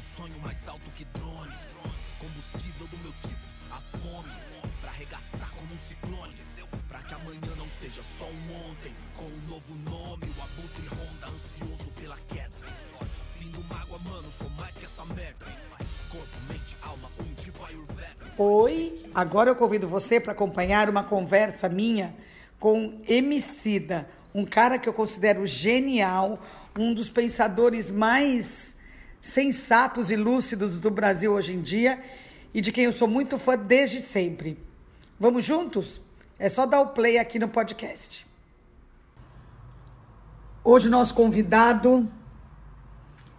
Eu sonho mais alto que drones. Combustível do meu tipo, a fome. Pra arregaçar como um ciclone. Pra que amanhã não seja só um ontem. Com um novo nome, o abutre ronda, ansioso pela queda. Fim do mágoa, mano, sou mais que essa merda. Corpo, mente, alma, um tipo Ayurveda. Oi, agora eu convido você para acompanhar uma conversa minha com Emicida, um cara que eu considero genial, um dos pensadores mais sensatos e lúcidos do Brasil hoje em dia e de quem eu sou muito fã desde sempre. Vamos juntos? É só dar o play aqui no podcast. Hoje o nosso convidado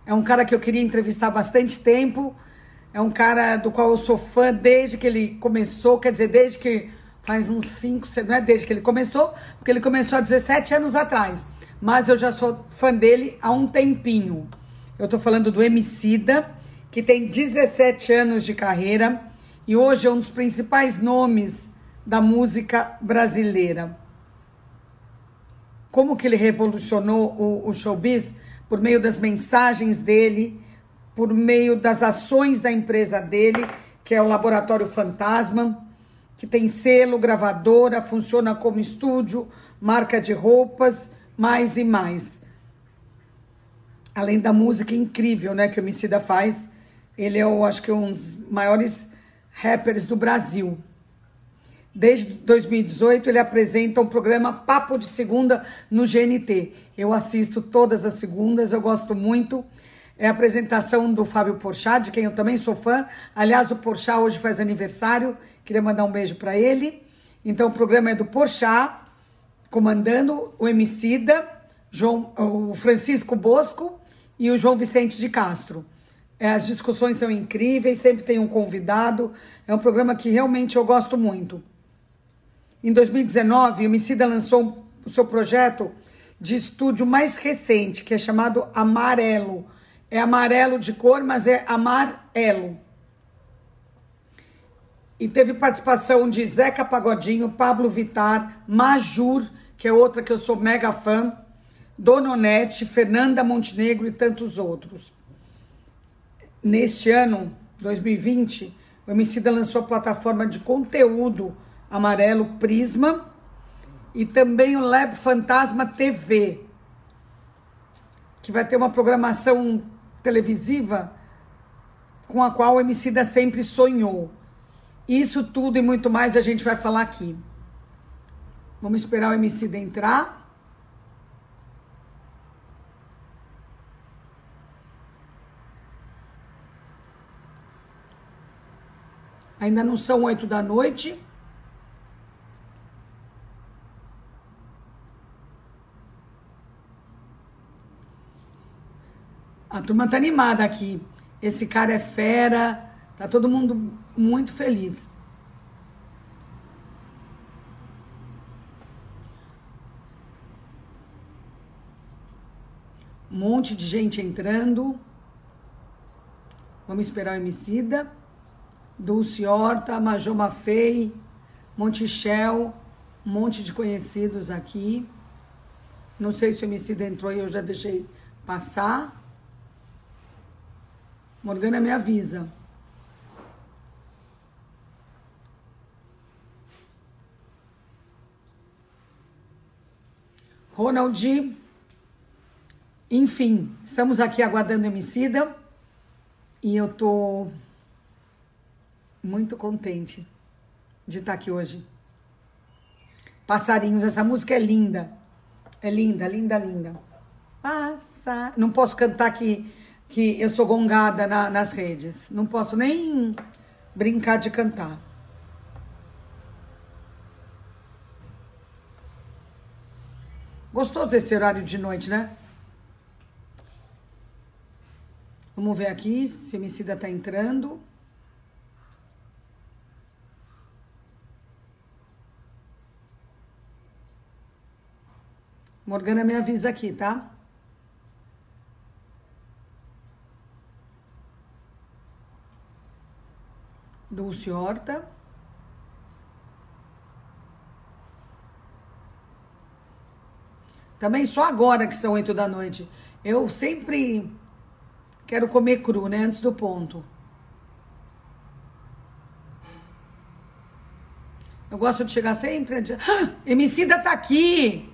é um cara que eu queria entrevistar há bastante tempo. É um cara do qual eu sou fã desde que ele começou, quer dizer, desde que faz uns 5, não é desde que ele começou, porque ele começou há 17 anos atrás. Mas eu já sou fã dele há um tempinho. Eu tô falando do Emicida, que tem 17 anos de carreira e hoje é um dos principais nomes da música brasileira. Como que ele revolucionou o, o showbiz? Por meio das mensagens dele, por meio das ações da empresa dele, que é o Laboratório Fantasma, que tem selo, gravadora, funciona como estúdio, marca de roupas, mais e mais. Além da música incrível, né, que o Emicida faz, ele é, eu acho que um dos maiores rappers do Brasil. Desde 2018 ele apresenta um programa Papo de Segunda no GNT. Eu assisto todas as segundas, eu gosto muito. É a apresentação do Fábio Porchat, de quem eu também sou fã. Aliás, o Porchat hoje faz aniversário. Queria mandar um beijo para ele. Então o programa é do Porchat, comandando o Emicida, João, o Francisco Bosco e o João Vicente de Castro. É, as discussões são incríveis, sempre tem um convidado. É um programa que realmente eu gosto muito. Em 2019, o Emicida lançou o seu projeto de estúdio mais recente, que é chamado Amarelo. É amarelo de cor, mas é amarelo. E teve participação de Zeca Pagodinho, Pablo Vitar, Majur, que é outra que eu sou mega fã, Dona Onete, Fernanda Montenegro e tantos outros. Neste ano, 2020, o Emicida lançou a plataforma de conteúdo amarelo Prisma e também o Lab Fantasma TV, que vai ter uma programação televisiva com a qual o Emicida sempre sonhou. Isso tudo e muito mais a gente vai falar aqui. Vamos esperar o Emicida entrar. Ainda não são oito da noite. A turma tá animada aqui. Esse cara é fera. Tá todo mundo muito feliz. Um monte de gente entrando. Vamos esperar o Emicida. Dulce Horta, Major Mafei, Montichel, um monte de conhecidos aqui. Não sei se o Emicida entrou e eu já deixei passar. Morgana me avisa. Ronald, enfim, estamos aqui aguardando o Emicida e eu tô muito contente de estar aqui hoje. Passarinhos, essa música é linda. É linda, linda, linda. Passa. Não posso cantar aqui que eu sou gongada na, nas redes. Não posso nem brincar de cantar. Gostoso esse horário de noite, né? Vamos ver aqui se o homicida tá entrando. Morgana me avisa aqui, tá? Dulce Horta. Também só agora que são oito da noite. Eu sempre Quero comer cru, né? Antes do ponto. Eu gosto de chegar sempre. Ah, Emicida tá aqui!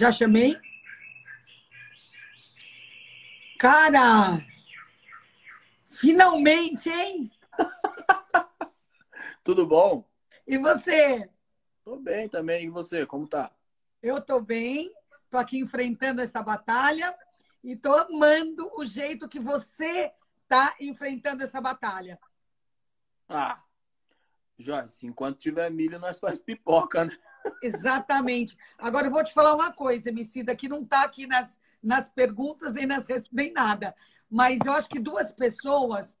Já chamei? Cara! Finalmente, hein? Tudo bom? E você? Tô bem também. E você, como tá? Eu tô bem. Tô aqui enfrentando essa batalha e tô amando o jeito que você tá enfrentando essa batalha. Ah, Joyce, enquanto tiver milho, nós faz pipoca, né? Exatamente. Agora eu vou te falar uma coisa, Emicida, que não tá aqui nas, nas perguntas nem, nas, nem nada. Mas eu acho que duas pessoas,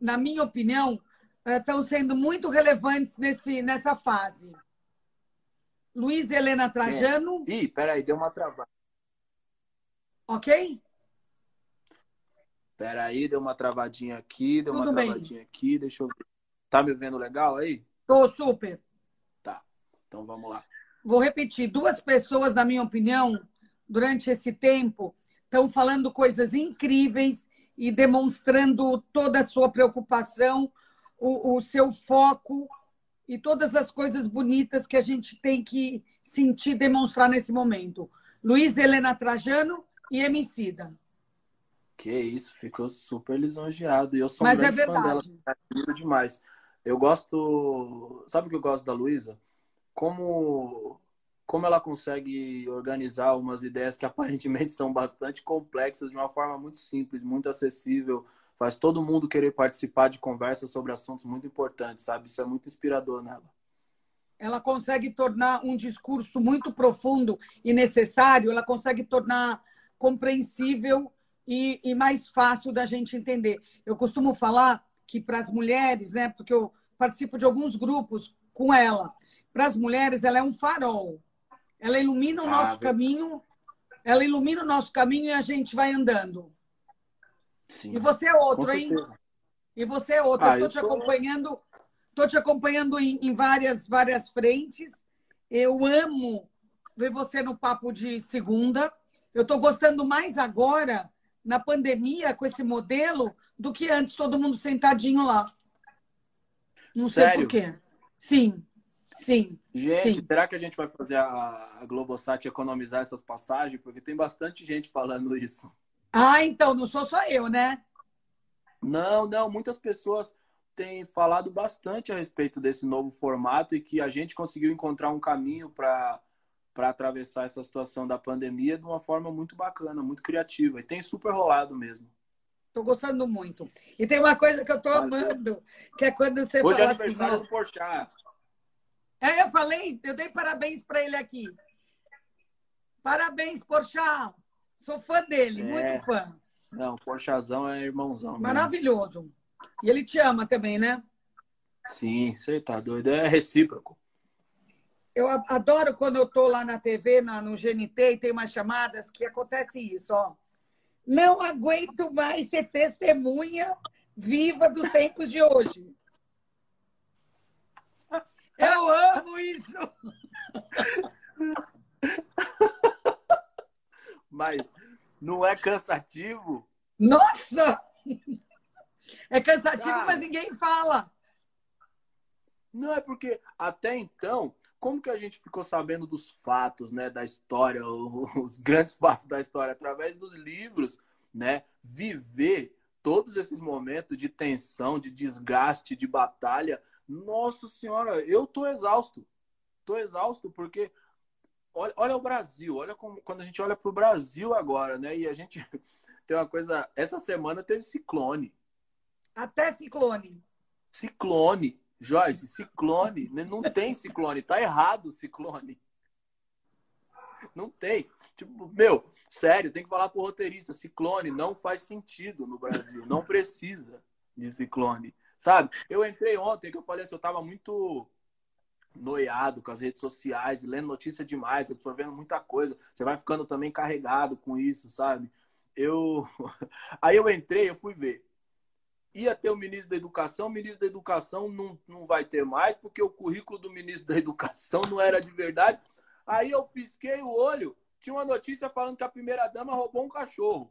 na minha opinião, estão eh, sendo muito relevantes nesse, nessa fase. Luiz Helena Trajano. É. Ih, peraí, deu uma travada. Ok? Peraí, deu uma travadinha aqui, deu Tudo uma bem. travadinha aqui, deixa eu ver. Tá me vendo legal aí? Tô super. Então vamos lá. Vou repetir. Duas pessoas, na minha opinião, durante esse tempo, estão falando coisas incríveis e demonstrando toda a sua preocupação, o, o seu foco e todas as coisas bonitas que a gente tem que sentir demonstrar nesse momento. Luiz Helena Trajano e Emicida. Que isso, ficou super lisonjeado. E eu sou Mas um é grande fã dela, verdade. admiro demais. Eu gosto. Sabe o que eu gosto da Luísa? Como, como ela consegue organizar umas ideias que aparentemente são bastante complexas de uma forma muito simples, muito acessível. Faz todo mundo querer participar de conversas sobre assuntos muito importantes, sabe? Isso é muito inspirador nela. Ela consegue tornar um discurso muito profundo e necessário, ela consegue tornar compreensível e, e mais fácil da gente entender. Eu costumo falar que para as mulheres, né, porque eu participo de alguns grupos com ela, para as mulheres ela é um farol. Ela ilumina o Ah, nosso verdade. caminho, ela ilumina o nosso caminho e a gente vai andando. Sim. E você é outro, hein? E você é outro. Ah, eu estou te tô- acompanhando, tô te acompanhando em, em várias, várias frentes. Eu amo ver você no papo de segunda. Eu estou gostando mais agora, na pandemia, com esse modelo, do que antes, todo mundo sentadinho lá. Não sei Sério? por quê. Sim, sim. Gente, Sim. será que a gente vai fazer a, a Globosat economizar essas passagens? Porque tem bastante gente falando isso. Ah, então, não sou só eu, né? Não, não, muitas pessoas têm falado bastante a respeito desse novo formato e que a gente conseguiu encontrar um caminho para para atravessar essa situação da pandemia de uma forma muito bacana, muito criativa. E tem super rolado mesmo. Estou gostando muito. E tem uma coisa que eu estou Valeu. amando, que é quando você Hoje é fala assim, aniversário ó, do Porchat. É, eu falei, eu dei parabéns para ele aqui. Parabéns, Porchat. Sou fã dele, É. muito fã. Não, Porchazão é irmãozão. mesmo. Maravilhoso. E ele te ama também, né? Sim, você tá doido. É recíproco. Eu adoro quando eu tô lá na TV, na, no GNT, e tem umas chamadas que acontece isso, ó. Não aguento mais ser testemunha viva dos tempos de hoje. Eu amo isso. Mas não é cansativo? Nossa! É cansativo, Cara. mas ninguém fala. Não, é porque até então, como que a gente ficou sabendo dos fatos, né, da história, os grandes fatos da história, através dos livros, né? Viver todos esses momentos de tensão, de desgaste, de batalha. Nossa Senhora, eu tô exausto. Tô exausto porque olha, olha o Brasil, olha como, quando a gente olha para o Brasil agora, né? E a gente tem uma coisa. Essa semana teve ciclone. Até ciclone. Ciclone. Joyce, ciclone. Não tem ciclone. Tá errado o ciclone. Não tem. Tipo, meu, sério, tem que falar pro roteirista. Ciclone não faz sentido no Brasil. Não precisa de ciclone. Sabe? Eu entrei ontem que eu falei assim, eu tava muito noiado com as redes sociais, lendo notícia demais, absorvendo muita coisa. Você vai ficando também carregado com isso, sabe? Eu Aí eu entrei, eu fui ver. Ia ter o ministro da Educação, o ministro da Educação não, não vai ter mais, porque o currículo do ministro da Educação não era de verdade. Aí eu pisquei o olho, tinha uma notícia falando que a primeira dama roubou um cachorro.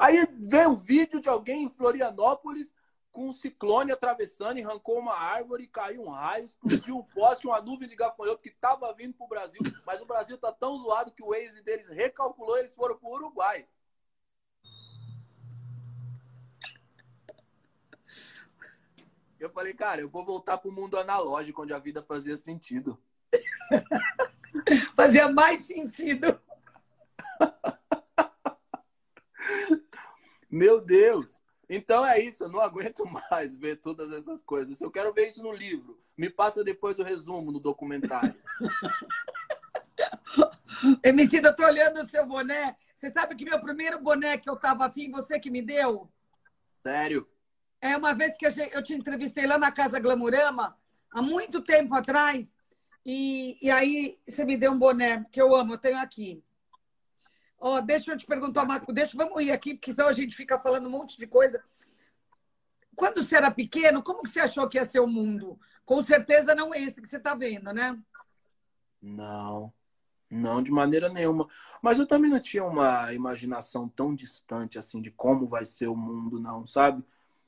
Aí veio um vídeo de alguém em Florianópolis com um ciclone atravessando e arrancou uma árvore, caiu um raio, explodiu um poste, uma nuvem de gafanhoto que estava vindo para o Brasil. Mas o Brasil está tão zoado que o Waze deles recalculou e eles foram para o Uruguai. Eu falei, cara, eu vou voltar para o mundo analógico, onde a vida fazia sentido. fazia mais sentido. Meu Deus! Então é isso, eu não aguento mais ver todas essas coisas. Eu quero ver isso no livro. Me passa depois o resumo no documentário. MC, eu tô olhando o seu boné. Você sabe que meu primeiro boné que eu tava afim, você que me deu? Sério? É uma vez que eu te entrevistei lá na Casa Glamurama, há muito tempo atrás, e, e aí você me deu um boné que eu amo, eu tenho aqui. Oh, deixa eu te perguntar, Marco, deixa, vamos ir aqui, porque senão a gente fica falando um monte de coisa. Quando você era pequeno, como que você achou que ia ser o mundo? Com certeza não esse que você está vendo, né? Não, não, de maneira nenhuma. Mas eu também não tinha uma imaginação tão distante assim de como vai ser o mundo, não, sabe?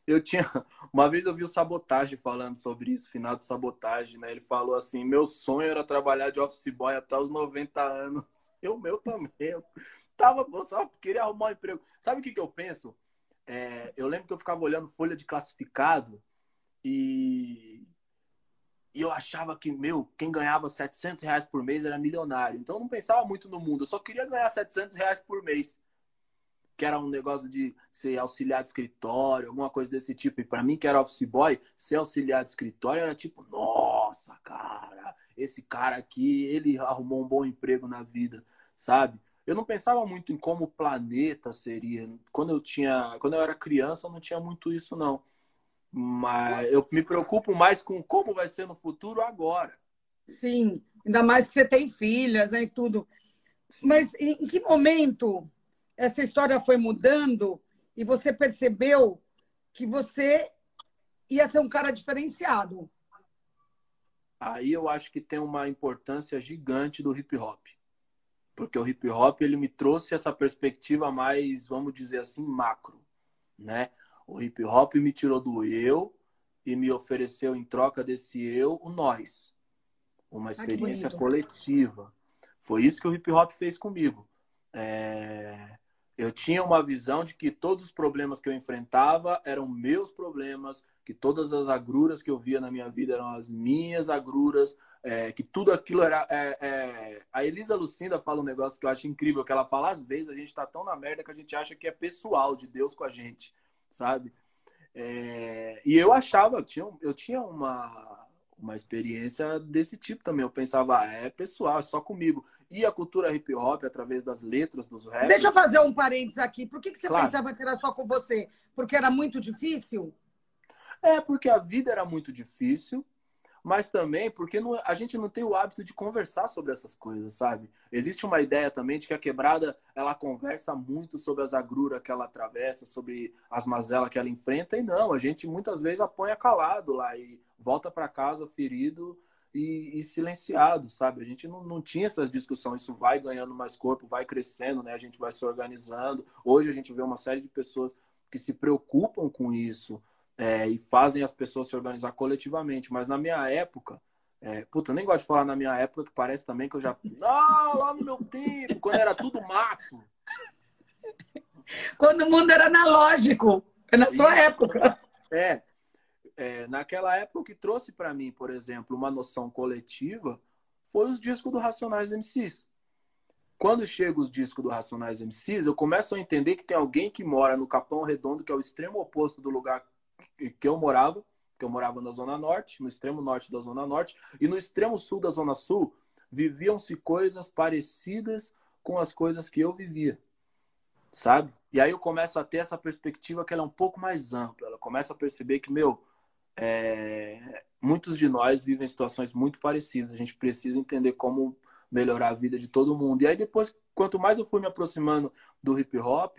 eu tinha. Uma vez eu vi o Sabotagem falando sobre isso, final de Sabotagem, né? Ele falou assim: meu sonho era trabalhar de office boy até os 90 anos. Eu, meu também. Tava, só queria arrumar um emprego. Sabe o que, que eu penso? É, eu lembro que eu ficava olhando folha de classificado e, e eu achava que, meu, quem ganhava 700 reais por mês era milionário. Então eu não pensava muito no mundo, eu só queria ganhar 700 reais por mês que era um negócio de ser auxiliar de escritório, alguma coisa desse tipo. E para mim, que era office boy, ser auxiliar de escritório era tipo, nossa, cara, esse cara aqui, ele arrumou um bom emprego na vida, sabe? Eu não pensava muito em como o planeta seria. Quando eu tinha, quando eu era criança, eu não tinha muito isso não. Mas eu me preocupo mais com como vai ser no futuro agora. Sim, ainda mais que você tem filhas, né, e tudo. Sim. Mas em que momento essa história foi mudando e você percebeu que você ia ser um cara diferenciado? Aí eu acho que tem uma importância gigante do hip hop. Porque o hip hop ele me trouxe essa perspectiva mais, vamos dizer assim, macro, né? O hip hop me tirou do eu e me ofereceu em troca desse eu o nós. Uma experiência coletiva. Foi isso que o hip hop fez comigo. É eu tinha uma visão de que todos os problemas que eu enfrentava eram meus problemas, que todas as agruras que eu via na minha vida eram as minhas agruras, é, que tudo aquilo era. É, é... A Elisa Lucinda fala um negócio que eu acho incrível, que ela fala, às vezes a gente está tão na merda que a gente acha que é pessoal de Deus com a gente, sabe? É, e eu achava, eu tinha, eu tinha uma, uma experiência desse tipo também. Eu pensava, ah, é pessoal, é só comigo. E a cultura hip hop, através das letras dos rappers... Deixa eu fazer um parênteses aqui. Por que, que você claro. pensava que era só com você? Porque era muito difícil? É, porque a vida era muito difícil mas também porque não, a gente não tem o hábito de conversar sobre essas coisas, sabe? Existe uma ideia também de que a quebrada ela conversa muito sobre as agruras que ela atravessa, sobre as mazelas que ela enfrenta, e não, a gente muitas vezes apanha calado lá e volta para casa ferido e, e, silenciado, sabe? A gente não, não tinha essas discussões, isso vai ganhando mais corpo, vai crescendo, né? A gente vai se organizando. Hoje a gente vê uma série de pessoas que se preocupam com isso é, e fazem as pessoas se organizar coletivamente. Mas na minha época, é, puta, eu nem gosto de falar na minha época, que parece também que eu já. Ah, lá no meu tempo, quando era tudo mato. Quando o mundo era analógico, é na sua época. É, é, naquela época o que trouxe para mim, por exemplo, uma noção coletiva foi os discos do Racionais MCs. Quando chega os discos do Racionais MCs, eu começo a entender que tem alguém que mora no Capão Redondo, que é o extremo oposto do lugar que eu morava, que eu morava na Zona Norte, no extremo norte da Zona Norte, e no extremo sul da Zona Sul, viviam-se coisas parecidas com as coisas que eu vivia, sabe? E aí eu começo a ter essa perspectiva que ela é um pouco mais ampla, ela começa a perceber que, meu, é... muitos de nós vivem situações muito parecidas, a gente precisa entender como melhorar a vida de todo mundo. E aí depois, quanto mais eu fui me aproximando do hip hop,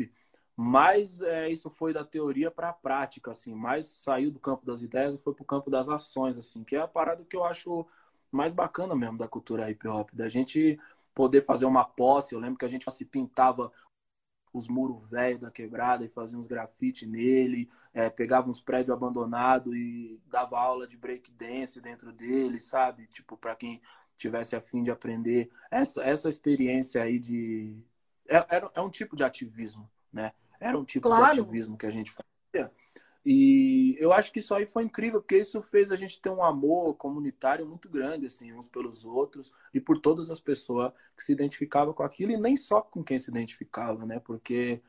mais é, isso foi da teoria para a prática, assim, mais saiu do campo das ideias e foi para o campo das ações, assim, que é a parada que eu acho mais bacana mesmo da cultura hip hop, da gente poder fazer uma posse. Eu lembro que a gente se pintava os muros velhos da quebrada e fazia uns grafite nele, é, pegava uns prédios abandonados e dava aula de break dance dentro dele, sabe? Tipo, para quem tivesse a fim de aprender essa, essa experiência aí de é, é um tipo de ativismo, né? Era um tipo claro. de ativismo que a gente fazia. E eu acho que isso aí foi incrível, porque isso fez a gente ter um amor comunitário muito grande, assim, uns pelos outros e por todas as pessoas que se identificavam com aquilo e nem só com quem se identificava, né? Porque,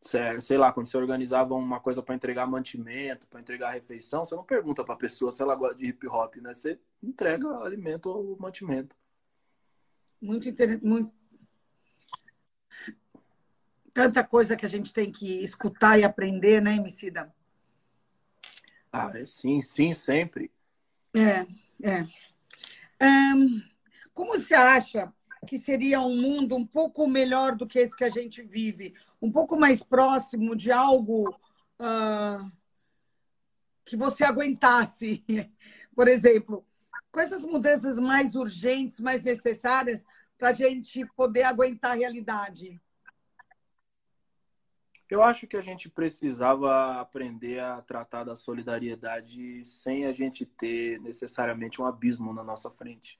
sei lá, quando você organizava uma coisa para entregar mantimento, para entregar refeição, você não pergunta para a pessoa se ela gosta de hip hop, né? Você entrega alimento ou mantimento. Muito interessante. Muito tanta coisa que a gente tem que escutar e aprender, né, Emicida? Ah, é sim, sim, sempre. É, é. Um, como você acha que seria um mundo um pouco melhor do que esse que a gente vive? Um pouco mais próximo de algo uh, que você aguentasse? Por exemplo, quais as mudanças mais urgentes, mais necessárias para a gente poder aguentar a realidade? Eu acho que a gente precisava aprender a tratar da solidariedade sem a gente ter necessariamente um abismo na nossa frente,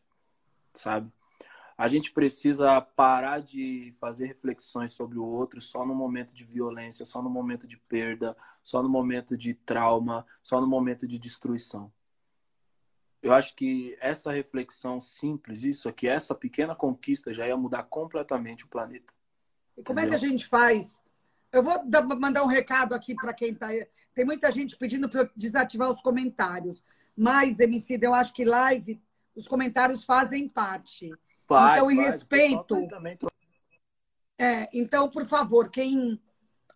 sabe? A gente precisa parar de fazer reflexões sobre o outro só no momento de violência, só no momento de perda, só no momento de trauma, só no momento de destruição. Eu acho que essa reflexão simples, isso aqui, essa pequena conquista já ia mudar completamente o planeta. E como Entendeu? é que a gente faz eu vou dar, mandar um recado aqui para quem está. Tem muita gente pedindo para eu desativar os comentários. Mas, MC, eu acho que live, os comentários fazem parte. Faz, então, em faz, respeito. É, então, por favor, quem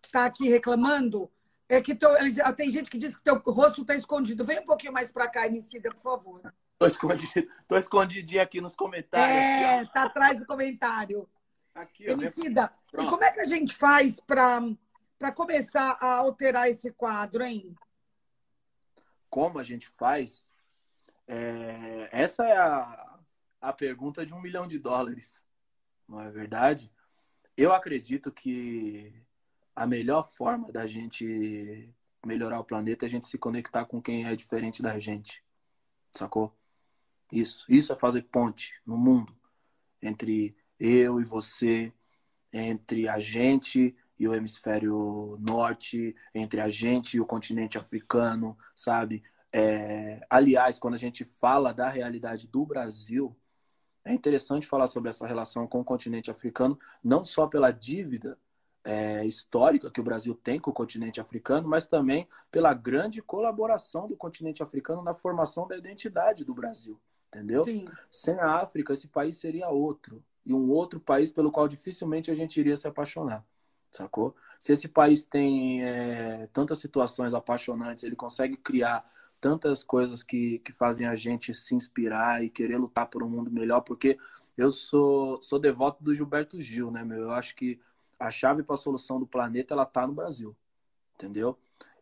está aqui reclamando, é que tô, tem gente que diz que teu rosto está escondido. Vem um pouquinho mais para cá, Emicida, por favor. Tô, escondido, tô escondidinho aqui nos comentários. É, aqui, tá atrás do comentário. Aqui, Emicida, e como é que a gente faz para começar a alterar esse quadro, hein? Como a gente faz? É, essa é a, a pergunta de um milhão de dólares, não é verdade? Eu acredito que a melhor forma da gente melhorar o planeta é a gente se conectar com quem é diferente da gente, sacou? Isso, isso é fazer ponte no mundo entre eu e você, entre a gente e o hemisfério norte, entre a gente e o continente africano, sabe? É, aliás, quando a gente fala da realidade do Brasil, é interessante falar sobre essa relação com o continente africano, não só pela dívida é, histórica que o Brasil tem com o continente africano, mas também pela grande colaboração do continente africano na formação da identidade do Brasil, entendeu? Sim. Sem a África, esse país seria outro e um outro país pelo qual dificilmente a gente iria se apaixonar, sacou? Se esse país tem é, tantas situações apaixonantes, ele consegue criar tantas coisas que, que fazem a gente se inspirar e querer lutar por um mundo melhor, porque eu sou, sou devoto do Gilberto Gil, né, meu? Eu acho que a chave para a solução do planeta, ela tá no Brasil, entendeu?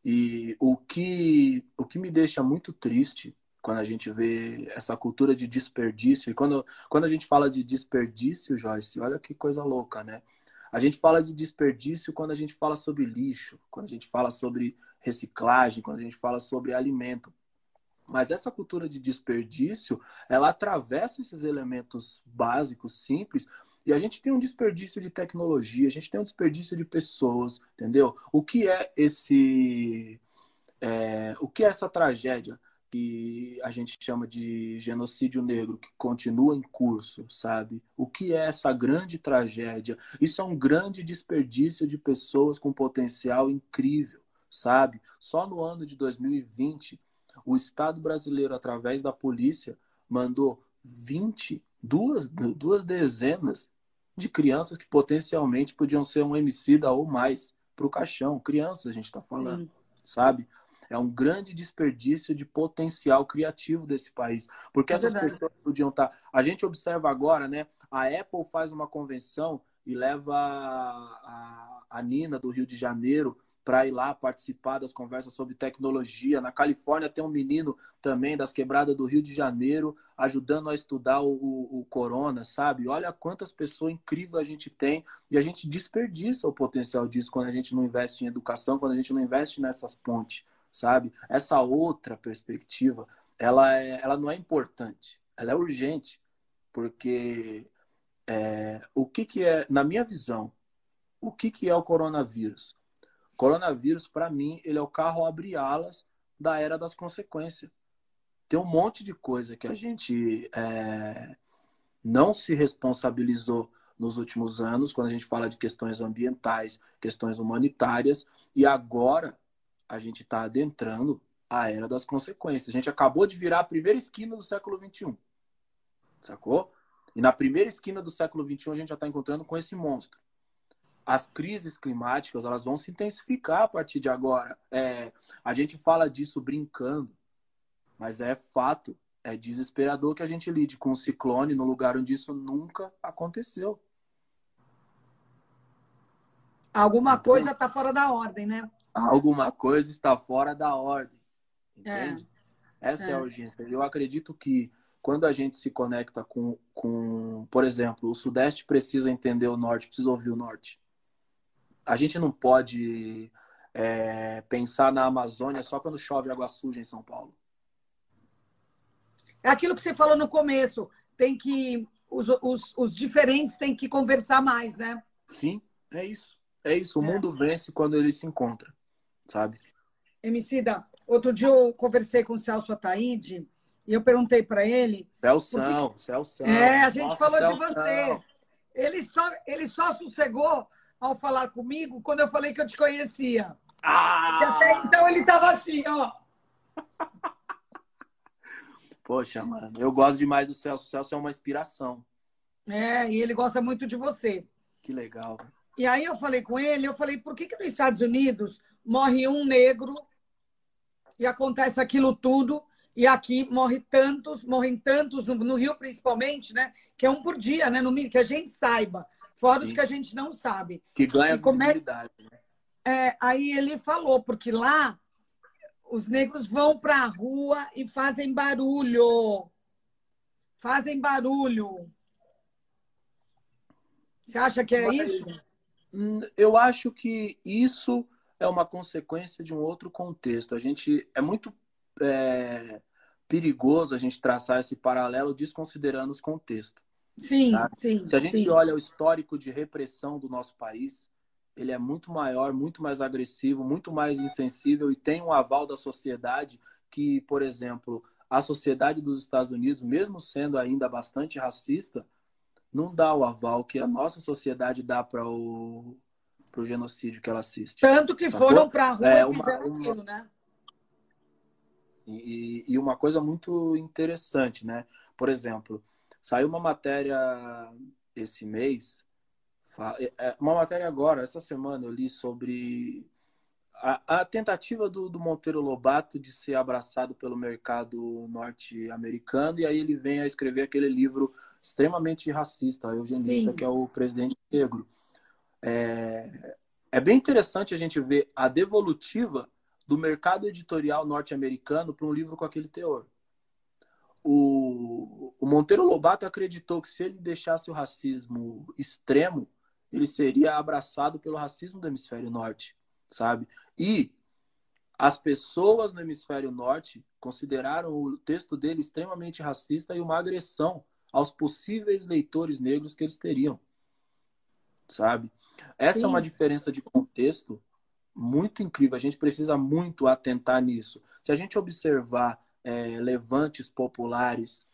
E o que, o que me deixa muito triste quando a gente vê essa cultura de desperdício. E quando, quando a gente fala de desperdício, Joyce, olha que coisa louca, né? A gente fala de desperdício quando a gente fala sobre lixo, quando a gente fala sobre reciclagem, quando a gente fala sobre alimento. Mas essa cultura de desperdício, ela atravessa esses elementos básicos, simples, e a gente tem um desperdício de tecnologia, a gente tem um desperdício de pessoas, entendeu? O que é esse. É, o que é essa tragédia? Que a gente chama de genocídio negro, que continua em curso, sabe? O que é essa grande tragédia? Isso é um grande desperdício de pessoas com potencial incrível, sabe? Só no ano de 2020, o Estado brasileiro, através da polícia, mandou 20, duas, duas dezenas de crianças que potencialmente podiam ser um homicida ou mais para o caixão. Crianças, a gente está falando, Sim. sabe? É um grande desperdício de potencial criativo desse país. Porque é essas verdade. pessoas podiam estar. Tá, a gente observa agora, né? A Apple faz uma convenção e leva a, a Nina do Rio de Janeiro para ir lá participar das conversas sobre tecnologia. Na Califórnia tem um menino também das quebradas do Rio de Janeiro ajudando a estudar o, o, o, corona, sabe? Olha quantas pessoas incríveis a gente tem e a gente desperdiça o potencial disso quando a gente não investe em educação, quando a gente não investe nessas pontes, sabe? Essa outra perspectiva, ela, é, ela não é importante, ela é urgente, porque é, o que, que é, na minha visão, o que, que é o coronavírus? Coronavírus, para mim, ele é o carro abre-alas da era das consequências. Tem um monte de coisa que a gente é, não se responsabilizou nos últimos anos, quando a gente fala de questões ambientais, questões humanitárias, e agora a gente está adentrando a era das consequências. A gente acabou de virar a primeira esquina do século XXI, sacou? E na primeira esquina do século XXI a gente já está encontrando com esse monstro as crises climáticas elas vão se intensificar a partir de agora. É, a gente fala disso brincando, mas é fato, é desesperador que a gente lide com um ciclone no lugar onde isso nunca aconteceu. Alguma coisa está fora da ordem, né? Alguma coisa está fora da ordem. Entende? É. Essa é. é a urgência. Eu acredito que quando a gente se conecta com, com, por exemplo, o Sudeste precisa entender o Norte, precisa ouvir o Norte a gente não pode é, pensar na Amazônia só quando chove água suja em São Paulo. É aquilo que você falou no começo. Tem que. Os, os, os diferentes têm que conversar mais, né? Sim, é isso. É isso. O é. mundo vence quando ele se encontra, sabe? Emicida, outro dia eu conversei com o Celso Ataíde e eu perguntei para ele. Celção, porque... Celção. É, a gente Nossa, falou Celção. de você. Ele só, ele só sossegou ao falar comigo quando eu falei que eu te conhecia. Ah! até então ele estava assim, ó. Poxa, mano, eu gosto demais do Celso. O Celso é uma inspiração. É, e ele gosta muito de você. Que legal. E aí eu falei com ele, eu falei, por que, que nos Estados Unidos morre um negro e acontece aquilo tudo, e aqui morre tantos, morrem tantos, no, no Rio principalmente, né? Que é um por dia, né? No, que a gente saiba fora os que a gente não sabe. Que ganha visibilidade. É... Né? É, aí ele falou, porque lá os negros vão para a rua e fazem barulho. Fazem barulho. Você acha que é Mas, isso? Eu acho que isso é uma consequência de um outro contexto. A gente é muito é, perigoso a gente traçar esse paralelo desconsiderando os contextos. Sim, sabe? sim. Se a gente sim. olha o histórico de repressão do nosso país, ele é muito maior, muito mais agressivo, muito mais insensível e tem um aval da sociedade que, por exemplo, a sociedade dos Estados Unidos, mesmo sendo ainda bastante racista, não dá o aval que a nossa sociedade dá para o pro genocídio que ela assiste. Tanto que sacou? foram para a rua é, e fizeram uma, aquilo, né? E, e uma coisa muito interessante, né? Por exemplo, Saiu uma matéria esse mês, é, é, uma matéria agora, essa semana eu li sobre a, a tentativa do, do, Monteiro Lobato de ser abraçado pelo mercado norte-americano, e aí ele vem a escrever aquele livro extremamente racista, eugenista, Sim. que é o Presidente Negro. É, é bem interessante a gente ver a devolutiva do mercado editorial norte-americano para um livro com aquele teor o, o Monteiro Lobato acreditou que se ele deixasse o racismo extremo, ele seria abraçado pelo racismo do hemisfério norte, sabe? E as pessoas no hemisfério norte consideraram o texto dele extremamente racista e uma agressão aos possíveis leitores negros que eles teriam, sabe? Essa Sim. é uma diferença de contexto muito incrível. A gente precisa muito atentar nisso. Se a gente observar é, levantes populares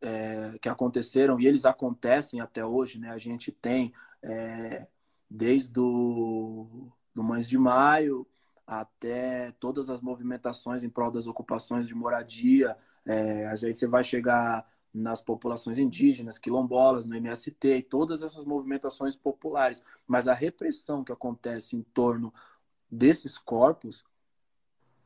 é, que aconteceram e eles acontecem até hoje, né? A gente tem é, desde o do Mães de Maio até todas as movimentações em prol das ocupações de moradia. É, aí você vai chegar nas populações indígenas, quilombolas, no MST, e todas essas movimentações populares. Mas a repressão que acontece em torno desses corpos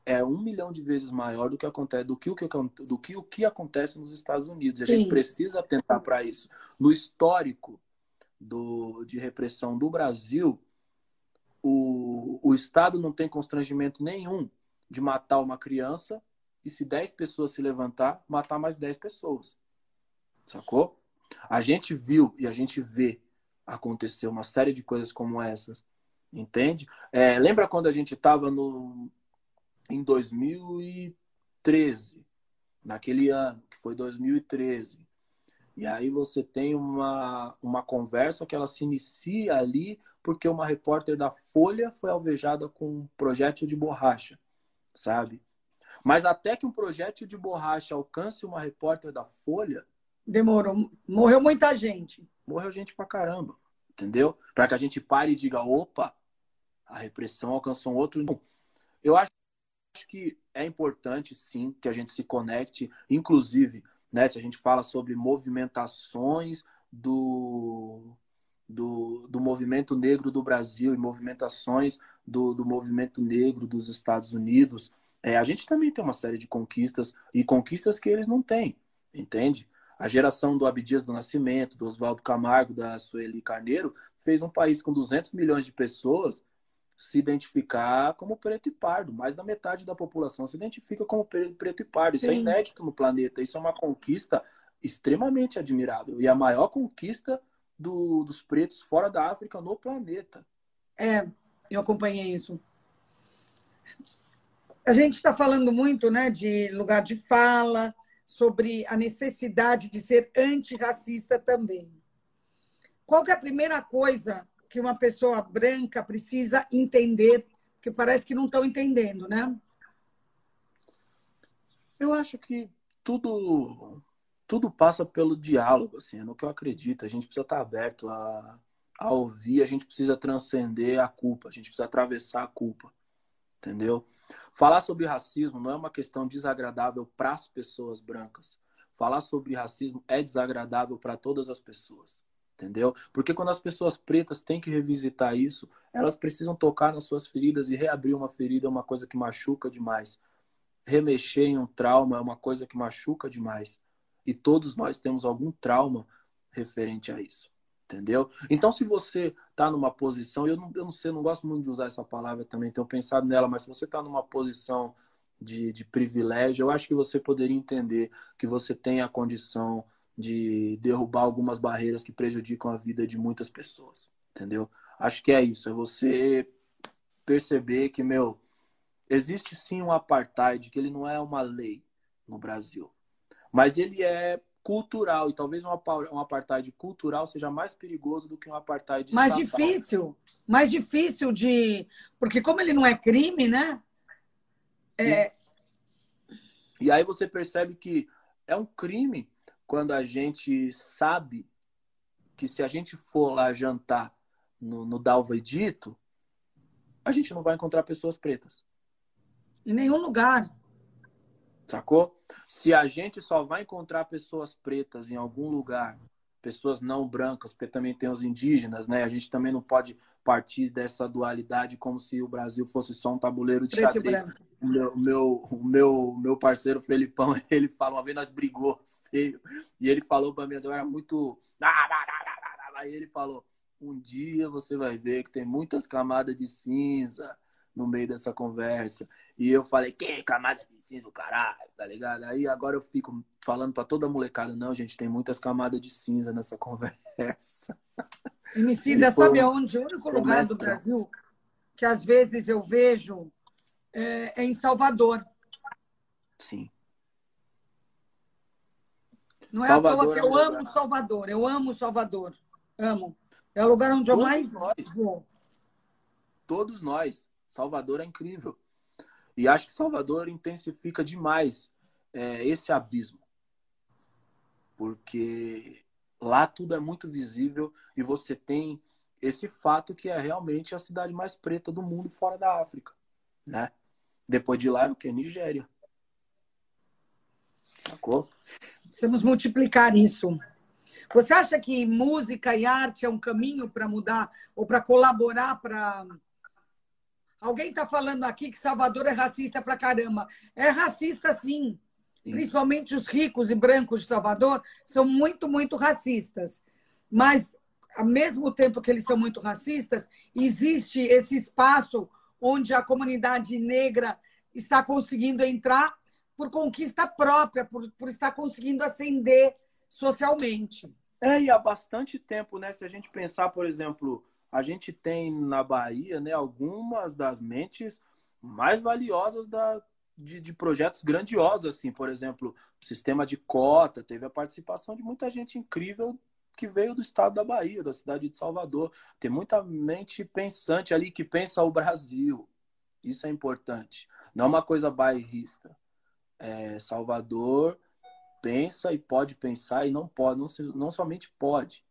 é um milhão de vezes maior do que acontece do que o que, do que, o que acontece nos Estados Unidos. A Sim. gente precisa atentar para isso. No histórico do, de repressão do Brasil, o, o Estado não tem constrangimento nenhum de matar uma criança e se 10 pessoas se levantar, matar mais 10 pessoas. Sacou? A gente viu e a gente vê acontecer uma série de coisas como essas. Entende? É, lembra quando a gente estava no em 2013, naquele ano, que foi 2013. E aí você tem uma, uma conversa que ela se inicia ali porque uma repórter da Folha foi alvejada com um projétil de borracha, sabe? Mas até que um projétil de borracha alcance uma repórter da Folha. Demorou. Morreu muita gente. Morreu gente pra caramba. Entendeu? Para que a gente pare e diga: opa, a repressão alcançou um outro. Eu acho que é importante, sim, que a gente se conecte, inclusive, né, se a gente fala sobre movimentações do, do, do movimento negro do Brasil e movimentações do, do movimento negro dos Estados Unidos, é, a gente também tem uma série de conquistas e conquistas que eles não têm, entende? A geração do Abdias do Nascimento, do Oswaldo Camargo, da Sueli Carneiro, fez um país com 200 milhões de pessoas se identificar como preto e pardo. Mais da metade da população se identifica como preto e pardo. Isso é Sim. é inédito no planeta. Isso é uma conquista extremamente admirável. E a maior conquista do, dos pretos fora da África no planeta. É, eu acompanhei isso. A gente está falando muito né, de lugar de fala, sobre a necessidade de ser antirracista também. Qual é a primeira coisa que uma pessoa branca precisa entender, que parece que não estão entendendo, né? Eu acho que tudo tudo passa pelo diálogo, assim, é no que eu acredito. A gente precisa estar aberto a, a ouvir, a gente precisa transcender a culpa, a gente precisa atravessar a culpa entendeu? Falar sobre racismo não é uma questão desagradável para as pessoas brancas. Falar sobre racismo é desagradável para todas as pessoas, entendeu? Porque quando as pessoas pretas têm que revisitar isso, elas precisam tocar nas suas feridas e reabrir uma ferida é uma coisa que machuca demais. Remexer em um trauma é uma coisa que machuca demais. E todos nós temos algum trauma referente a isso. Entendeu? Então, se você está numa posição, eu não, eu não sei, não gosto muito de usar essa palavra também, tenho pensado nela, mas se você está numa posição de, de privilégio, eu acho que você poderia entender que você tem a condição de derrubar algumas barreiras que prejudicam a vida de muitas pessoas. Entendeu? Acho que é isso, é você perceber que, meu, existe sim um apartheid, que ele não é uma lei no Brasil, mas ele é cultural. E talvez um, um apartheid cultural seja mais perigoso do que um apartheid Mais estatal. difícil. Mais difícil de. Porque, como ele não é crime, né? É... E aí você percebe que é um crime quando a gente sabe que se a gente for lá jantar no, no Dalva Dito, a gente não vai encontrar pessoas pretas. Em nenhum lugar. Sacou? Se a gente só vai encontrar pessoas pretas em algum lugar, pessoas não brancas, porque também tem os indígenas, né? A gente também não pode partir dessa dualidade como se o Brasil fosse só um tabuleiro de Preto xadrez. O meu, meu, meu, meu parceiro Felipão, ele fala, uma vez nós brigou feio, e ele falou para mim, eu era muito... Aí ele falou, um dia você vai ver que tem muitas camadas de cinza, no meio dessa conversa. E eu falei, que camada de cinza, o caralho, tá ligado? Aí agora eu fico falando para toda molecada, não, gente, tem muitas camadas de cinza nessa conversa. Emicida, sabe aonde? O único lugar do Brasil que às vezes eu vejo é, é em Salvador. Sim. Não é Salvador, à toa que eu é amo Salvador. Eu amo Salvador. Amo. É o lugar onde Todos eu mais nós. vou. Todos nós. Salvador é incrível. E acho que Salvador intensifica demais é, esse abismo. Porque lá tudo é muito visível e você tem esse fato que é realmente a cidade mais preta do mundo fora da África, né? Depois de lá é o que? Nigéria. Sacou? Precisamos multiplicar isso. Você acha que música e arte é um caminho para mudar ou para colaborar para Alguém está falando aqui que Salvador é racista pra caramba. É racista, sim. sim. Principalmente os ricos e brancos de Salvador são muito, muito racistas. Mas ao mesmo tempo que eles são muito racistas, existe esse espaço onde a comunidade negra está conseguindo entrar por conquista própria, por, por estar conseguindo ascender socialmente. É, e há bastante tempo, né? Se a gente pensar, por exemplo, a gente tem na Bahia, né, algumas das mentes mais valiosas da, de, de, projetos grandiosos, assim, por exemplo, sistema de cota, teve a participação de muita gente incrível que veio do estado da Bahia, da cidade de Salvador. Tem muita mente pensante ali que pensa o Brasil. Isso é importante. Não é uma coisa bairrista. É, Salvador pensa e pode pensar e não pode, não, não somente pode,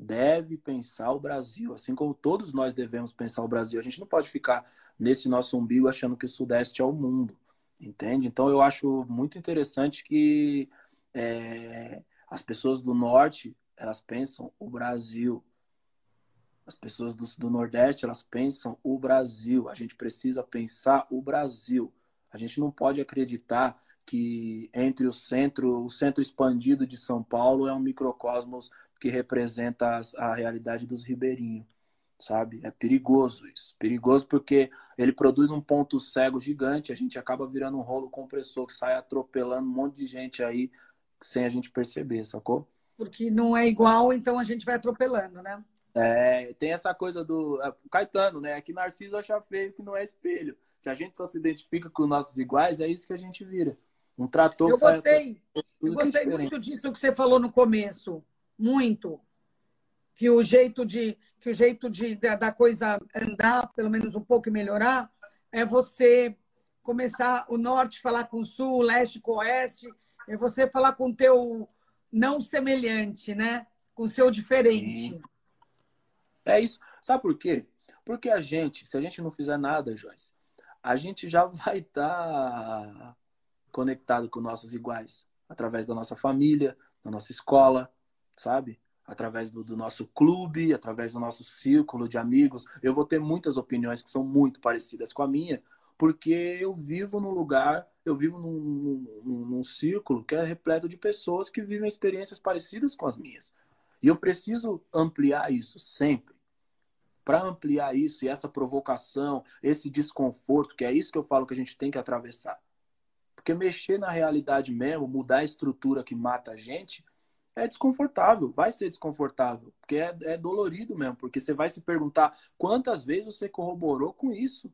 deve pensar o Brasil, assim como todos nós devemos pensar o Brasil. A gente não pode ficar nesse nosso umbigo achando que o Sudeste é o mundo, entende? Então eu acho muito interessante que é, as pessoas do Norte elas pensam o Brasil. As pessoas do, do Nordeste, elas pensam o Brasil. A gente precisa pensar o Brasil. A gente não pode acreditar que entre o centro, o centro expandido de São Paulo é um microcosmos que representa a realidade dos ribeirinhos, sabe? É perigoso isso. Perigoso porque ele produz um ponto cego gigante, a gente acaba virando um rolo compressor que sai atropelando um monte de gente aí sem a gente perceber, sacou? porque não é igual, então a gente vai atropelando, né? É, tem essa coisa do é, Caetano, né? Que Narciso acha feio que não é espelho. Se a gente só se identifica com nossos iguais, é isso que a gente vira. Um trator eu gostei, eu gostei muito disso que você falou no começo, muito. Que o jeito de que o jeito de da coisa andar, pelo menos um pouco e melhorar, é você começar o norte falar com o sul, o leste com o oeste, é você falar com o teu não semelhante, né? Com o seu diferente. Sim. É isso. Sabe por quê? Porque a gente, se a gente não fizer nada, Joyce, a gente já vai estar tá conectado com nossos iguais através da nossa família, da nossa escola, sabe? Através do, do, nosso clube, através do nosso círculo de amigos. Eu vou ter muitas opiniões que são muito parecidas com a minha, porque eu vivo num lugar, eu vivo num, num, num, círculo que é repleto de pessoas que vivem experiências parecidas com as minhas. E eu preciso ampliar isso sempre. Para ampliar isso e essa provocação, esse desconforto, que é isso que eu falo que a gente tem que atravessar. Porque mexer na realidade mesmo, mudar a estrutura que mata a gente, é desconfortável, vai ser desconfortável, porque é, é dolorido mesmo, porque você vai se perguntar quantas vezes você corroborou com isso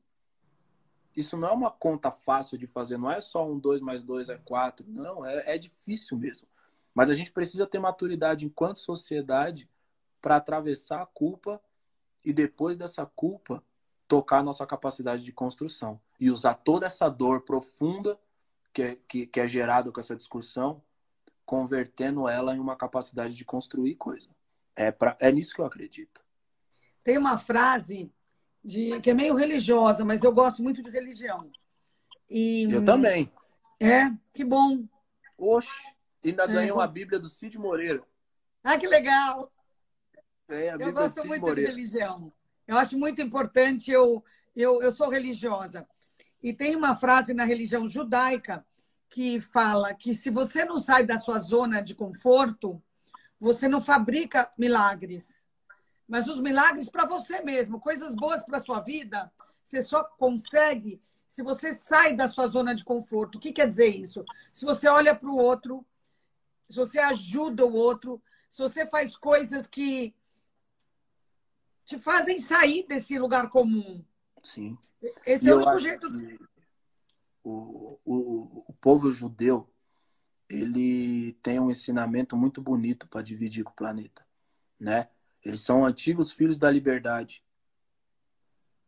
isso não é uma conta fácil de fazer, não é só um 2 mais 2 é 4, não, é, é difícil mesmo. Mas a gente precisa ter maturidade enquanto sociedade para atravessar a culpa e depois dessa culpa tocar nossa capacidade de construção e usar toda essa dor profunda que é, que, que é gerada com essa discussão, convertendo ela em uma capacidade de construir coisa. É, pra, é nisso que eu acredito. Tem uma frase de, que é meio religiosa, mas eu gosto muito de religião. E, eu também. É, que bom. Oxe, ainda é, ganhou a Bíblia do Cid Moreira. Ah, que legal! É, eu gosto muito Moreira. de religião. Eu acho muito importante, eu, eu, eu sou religiosa. E tem uma frase na religião judaica que fala que se você não sai da sua zona de conforto, você não fabrica milagres mas os milagres para você mesmo, coisas boas para a sua vida, você só consegue se você sai da sua zona de conforto. O que quer dizer isso? Se você olha para o outro, se você ajuda o outro, se você faz coisas que te fazem sair desse lugar comum. Sim. Esse e é o único jeito de. O, o, o povo judeu ele tem um ensinamento muito bonito para dividir com o planeta, né? Eles são antigos filhos da liberdade.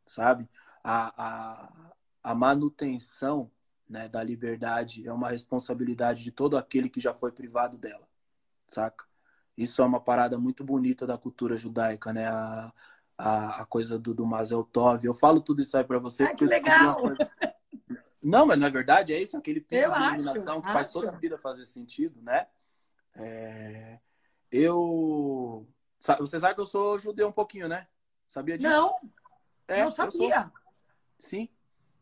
Sabe? A, a, a manutenção né, da liberdade é uma responsabilidade de todo aquele que já foi privado dela. Saca? Isso é uma parada muito bonita da cultura judaica, né? A, a, a coisa do, do Mazel Tov. Eu falo tudo isso aí para você. Ah, que legal! Não, mas é verdade, é isso, aquele pico de iluminação que acho. faz toda a vida fazer sentido, né? É... Eu você sabe que eu sou judeu um pouquinho, né? Sabia disso? Não. É, não sabia. Sou... Sim.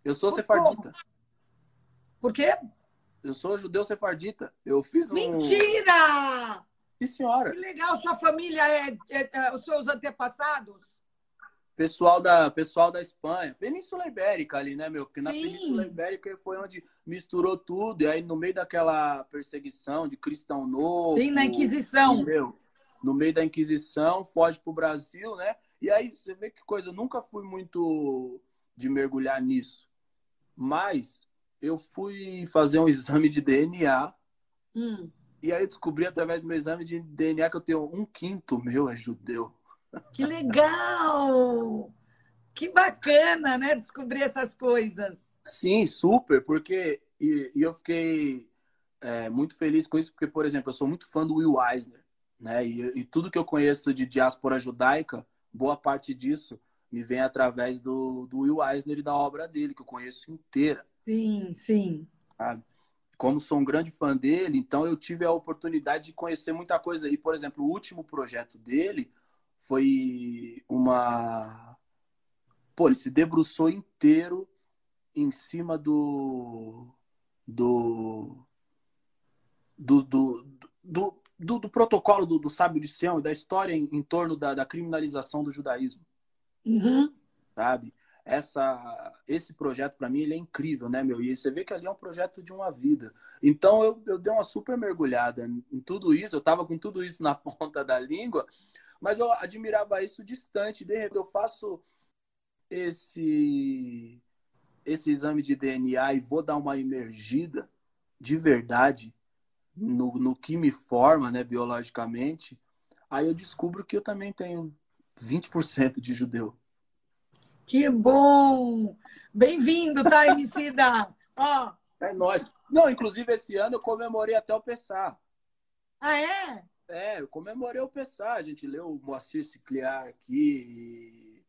Eu sou Por sefardita. Como? Por quê? Eu sou judeu sefardita. Eu fiz um. Mentira! Sim, senhora. Que legal, sua família é, é, é os seus antepassados? Pessoal da, pessoal da Espanha, Península Ibérica ali, né, meu? Porque na Sim. Península Ibérica foi onde misturou tudo, e aí no meio daquela perseguição de cristão novo. Sim, na Inquisição. Meu, no meio da Inquisição, foge pro Brasil, né? E aí você vê que coisa, eu nunca fui muito de mergulhar nisso. Mas eu fui fazer um exame de DNA Hum, e aí eu descobri através do meu exame de DNA que eu tenho um quinto meu é judeu. Que legal! Que bacana, né? Descobrir essas coisas. Sim, super, porque e, e eu fiquei é, muito feliz com isso, porque, por exemplo, eu sou muito fã do Will Eisner, né? E, e tudo que eu conheço de diáspora judaica, boa parte disso me vem através do, do Will Eisner e da obra dele, que eu conheço inteira. Sim, sim. sabe? Como sou um grande fã dele, então eu tive a oportunidade de conhecer muita coisa. E, por exemplo, o último projeto dele foi uma. Pô, ele se debruçou inteiro em cima do. do. do. do, do, do, do protocolo do, do sábio de Sião e da história em, em torno da, da criminalização do judaísmo Uhum. sabe? Essa, esse projeto, para mim, ele é incrível, né, meu? E você vê que ali é um projeto de uma vida. Então, eu, eu dei uma super mergulhada em tudo isso. Eu tava com tudo isso na ponta da língua, mas eu admirava isso distante. De repente, eu faço esse, esse exame de DNA e vou dar uma imergida de verdade no, no que me forma, né, biologicamente. Aí eu descubro que eu também tenho 20% de judeu. Que bom! Bem-vindo, tá, Emicida? Ó, É nóis. Não, inclusive esse ano eu comemorei até o Pessar. ah, é? É, eu comemorei o Pessar. A gente leu o Moacir Cicliar aqui, e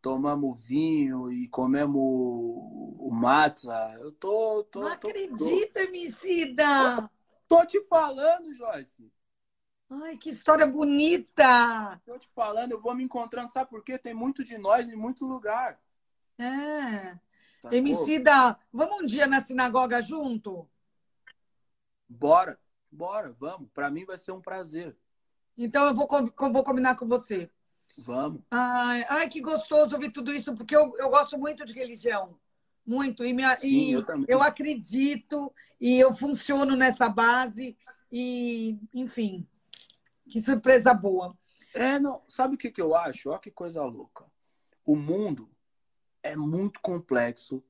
tomamos vinho e comemos o matzah. Eu tô, tô, Não tô, acredito, Emicida! tô, tô te falando, Joyce. Ai, que história bonita! Tô te falando, eu vou me encontrando, sabe por quê? Tem muito de nós em muito lugar. É. sacou? Emicida, vamos um dia na sinagoga junto? Bora, bora, vamos. Pra mim vai ser um prazer. Então eu vou, vou combinar com você. Vamos. Ai, ai, que gostoso ouvir tudo isso, porque eu, eu gosto muito de religião. Muito. E, minha, Sim, e eu também. eu acredito e eu funciono nessa base. E, enfim, que surpresa boa. É, não. Sabe o que, que eu acho? Olha que coisa louca. O mundo é muito complexo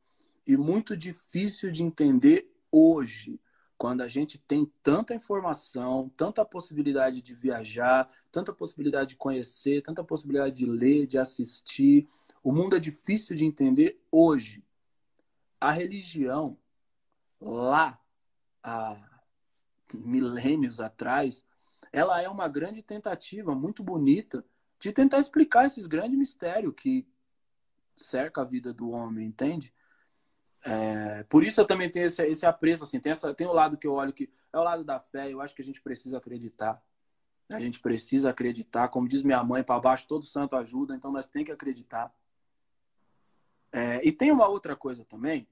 e muito difícil de entender hoje, quando a gente tem tanta informação, tanta possibilidade de viajar, tanta possibilidade de conhecer, tanta possibilidade de ler, de assistir. O mundo é difícil de entender hoje. A religião, lá há milênios atrás, ela é uma grande tentativa, muito bonita, de tentar explicar esses grandes mistérios que cerca a vida do homem, entende? É, por isso eu também tenho esse, esse apreço, assim, tem, essa, tem o lado que eu olho que é o lado da fé, eu acho que a gente precisa acreditar. A gente precisa acreditar, como diz minha mãe, para baixo todo santo ajuda, então nós tem que acreditar. É, e tem uma outra coisa também,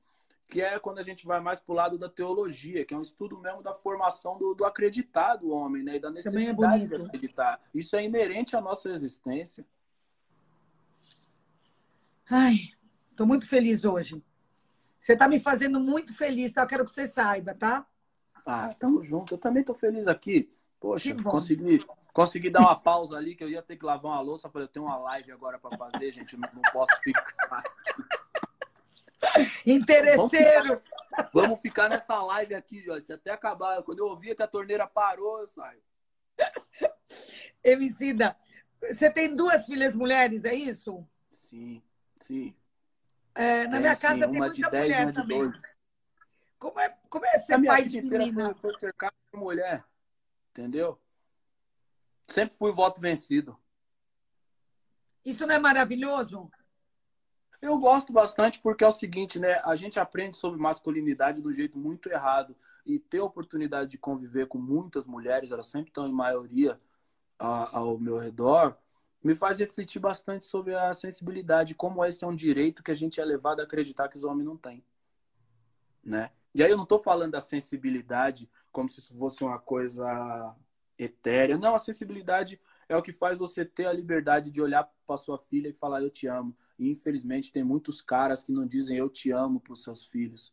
que é quando a gente vai mais para o lado da teologia, que é um estudo mesmo da formação do, do acreditar do homem, né? E da é necessidade de bonito. acreditar. Isso é inerente à nossa existência. Ai, estou muito feliz hoje. Você está me fazendo muito feliz, tá? Eu quero que você saiba, tá? Ah, tamo junto. Eu também tô feliz aqui. Poxa, consegui, consegui dar uma pausa ali, que eu ia ter que lavar uma louça. Falei, eu tenho uma live agora para fazer, gente. Não, não posso ficar. Interesseiro. Vamos ficar nessa live aqui, Joyce, até acabar. Quando eu ouvia que a torneira parou, eu saio. Emicida, você tem duas filhas mulheres, é isso? Sim, sim. É, na Tem, minha sim, casa tem uma muita de 10 e mulher uma de também. 12. Como é, como é ser pai de menina? foi, foi cercado por mulher. Entendeu? Sempre fui voto vencido. Isso não é maravilhoso? Eu gosto bastante porque é o seguinte, né? A gente aprende sobre masculinidade do jeito muito errado. E ter a oportunidade de conviver com muitas mulheres, elas sempre estão em maioria a- ao meu redor, me faz refletir bastante sobre a sensibilidade, como esse é um direito que a gente é levado a acreditar que os homens não têm. Né? E aí eu não estou falando da sensibilidade como se isso fosse uma coisa etérea. Não, a sensibilidade é o que faz você ter a liberdade de olhar para sua filha e falar eu te amo. E infelizmente tem muitos caras que não dizem eu te amo para os seus filhos,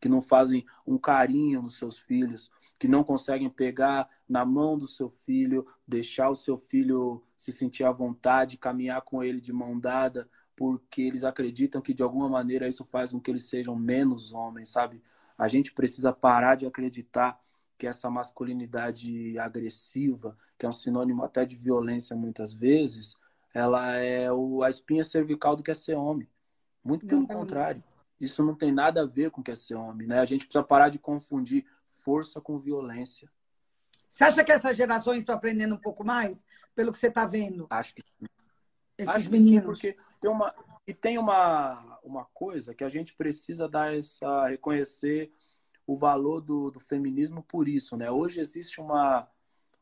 que não fazem um carinho nos seus filhos, que não conseguem pegar na mão do seu filho, deixar o seu filho se sentir à vontade, caminhar com ele de mão dada, porque eles acreditam que de alguma maneira isso faz com que eles sejam menos homens, sabe? A gente precisa parar de acreditar que essa masculinidade agressiva, que é um sinônimo até de violência muitas vezes, ela é o, a espinha cervical do que é ser homem. Muito pelo contrário. Isso não tem nada a ver com o que é ser homem, né? A gente precisa parar de confundir força com violência. Você acha que essas gerações estão aprendendo um pouco mais pelo que você está vendo? Acho que sim. Esses Acho meninos. que sim, porque tem uma e tem uma, uma coisa que a gente precisa dar essa reconhecer o valor do, do feminismo por isso, né? Hoje existe uma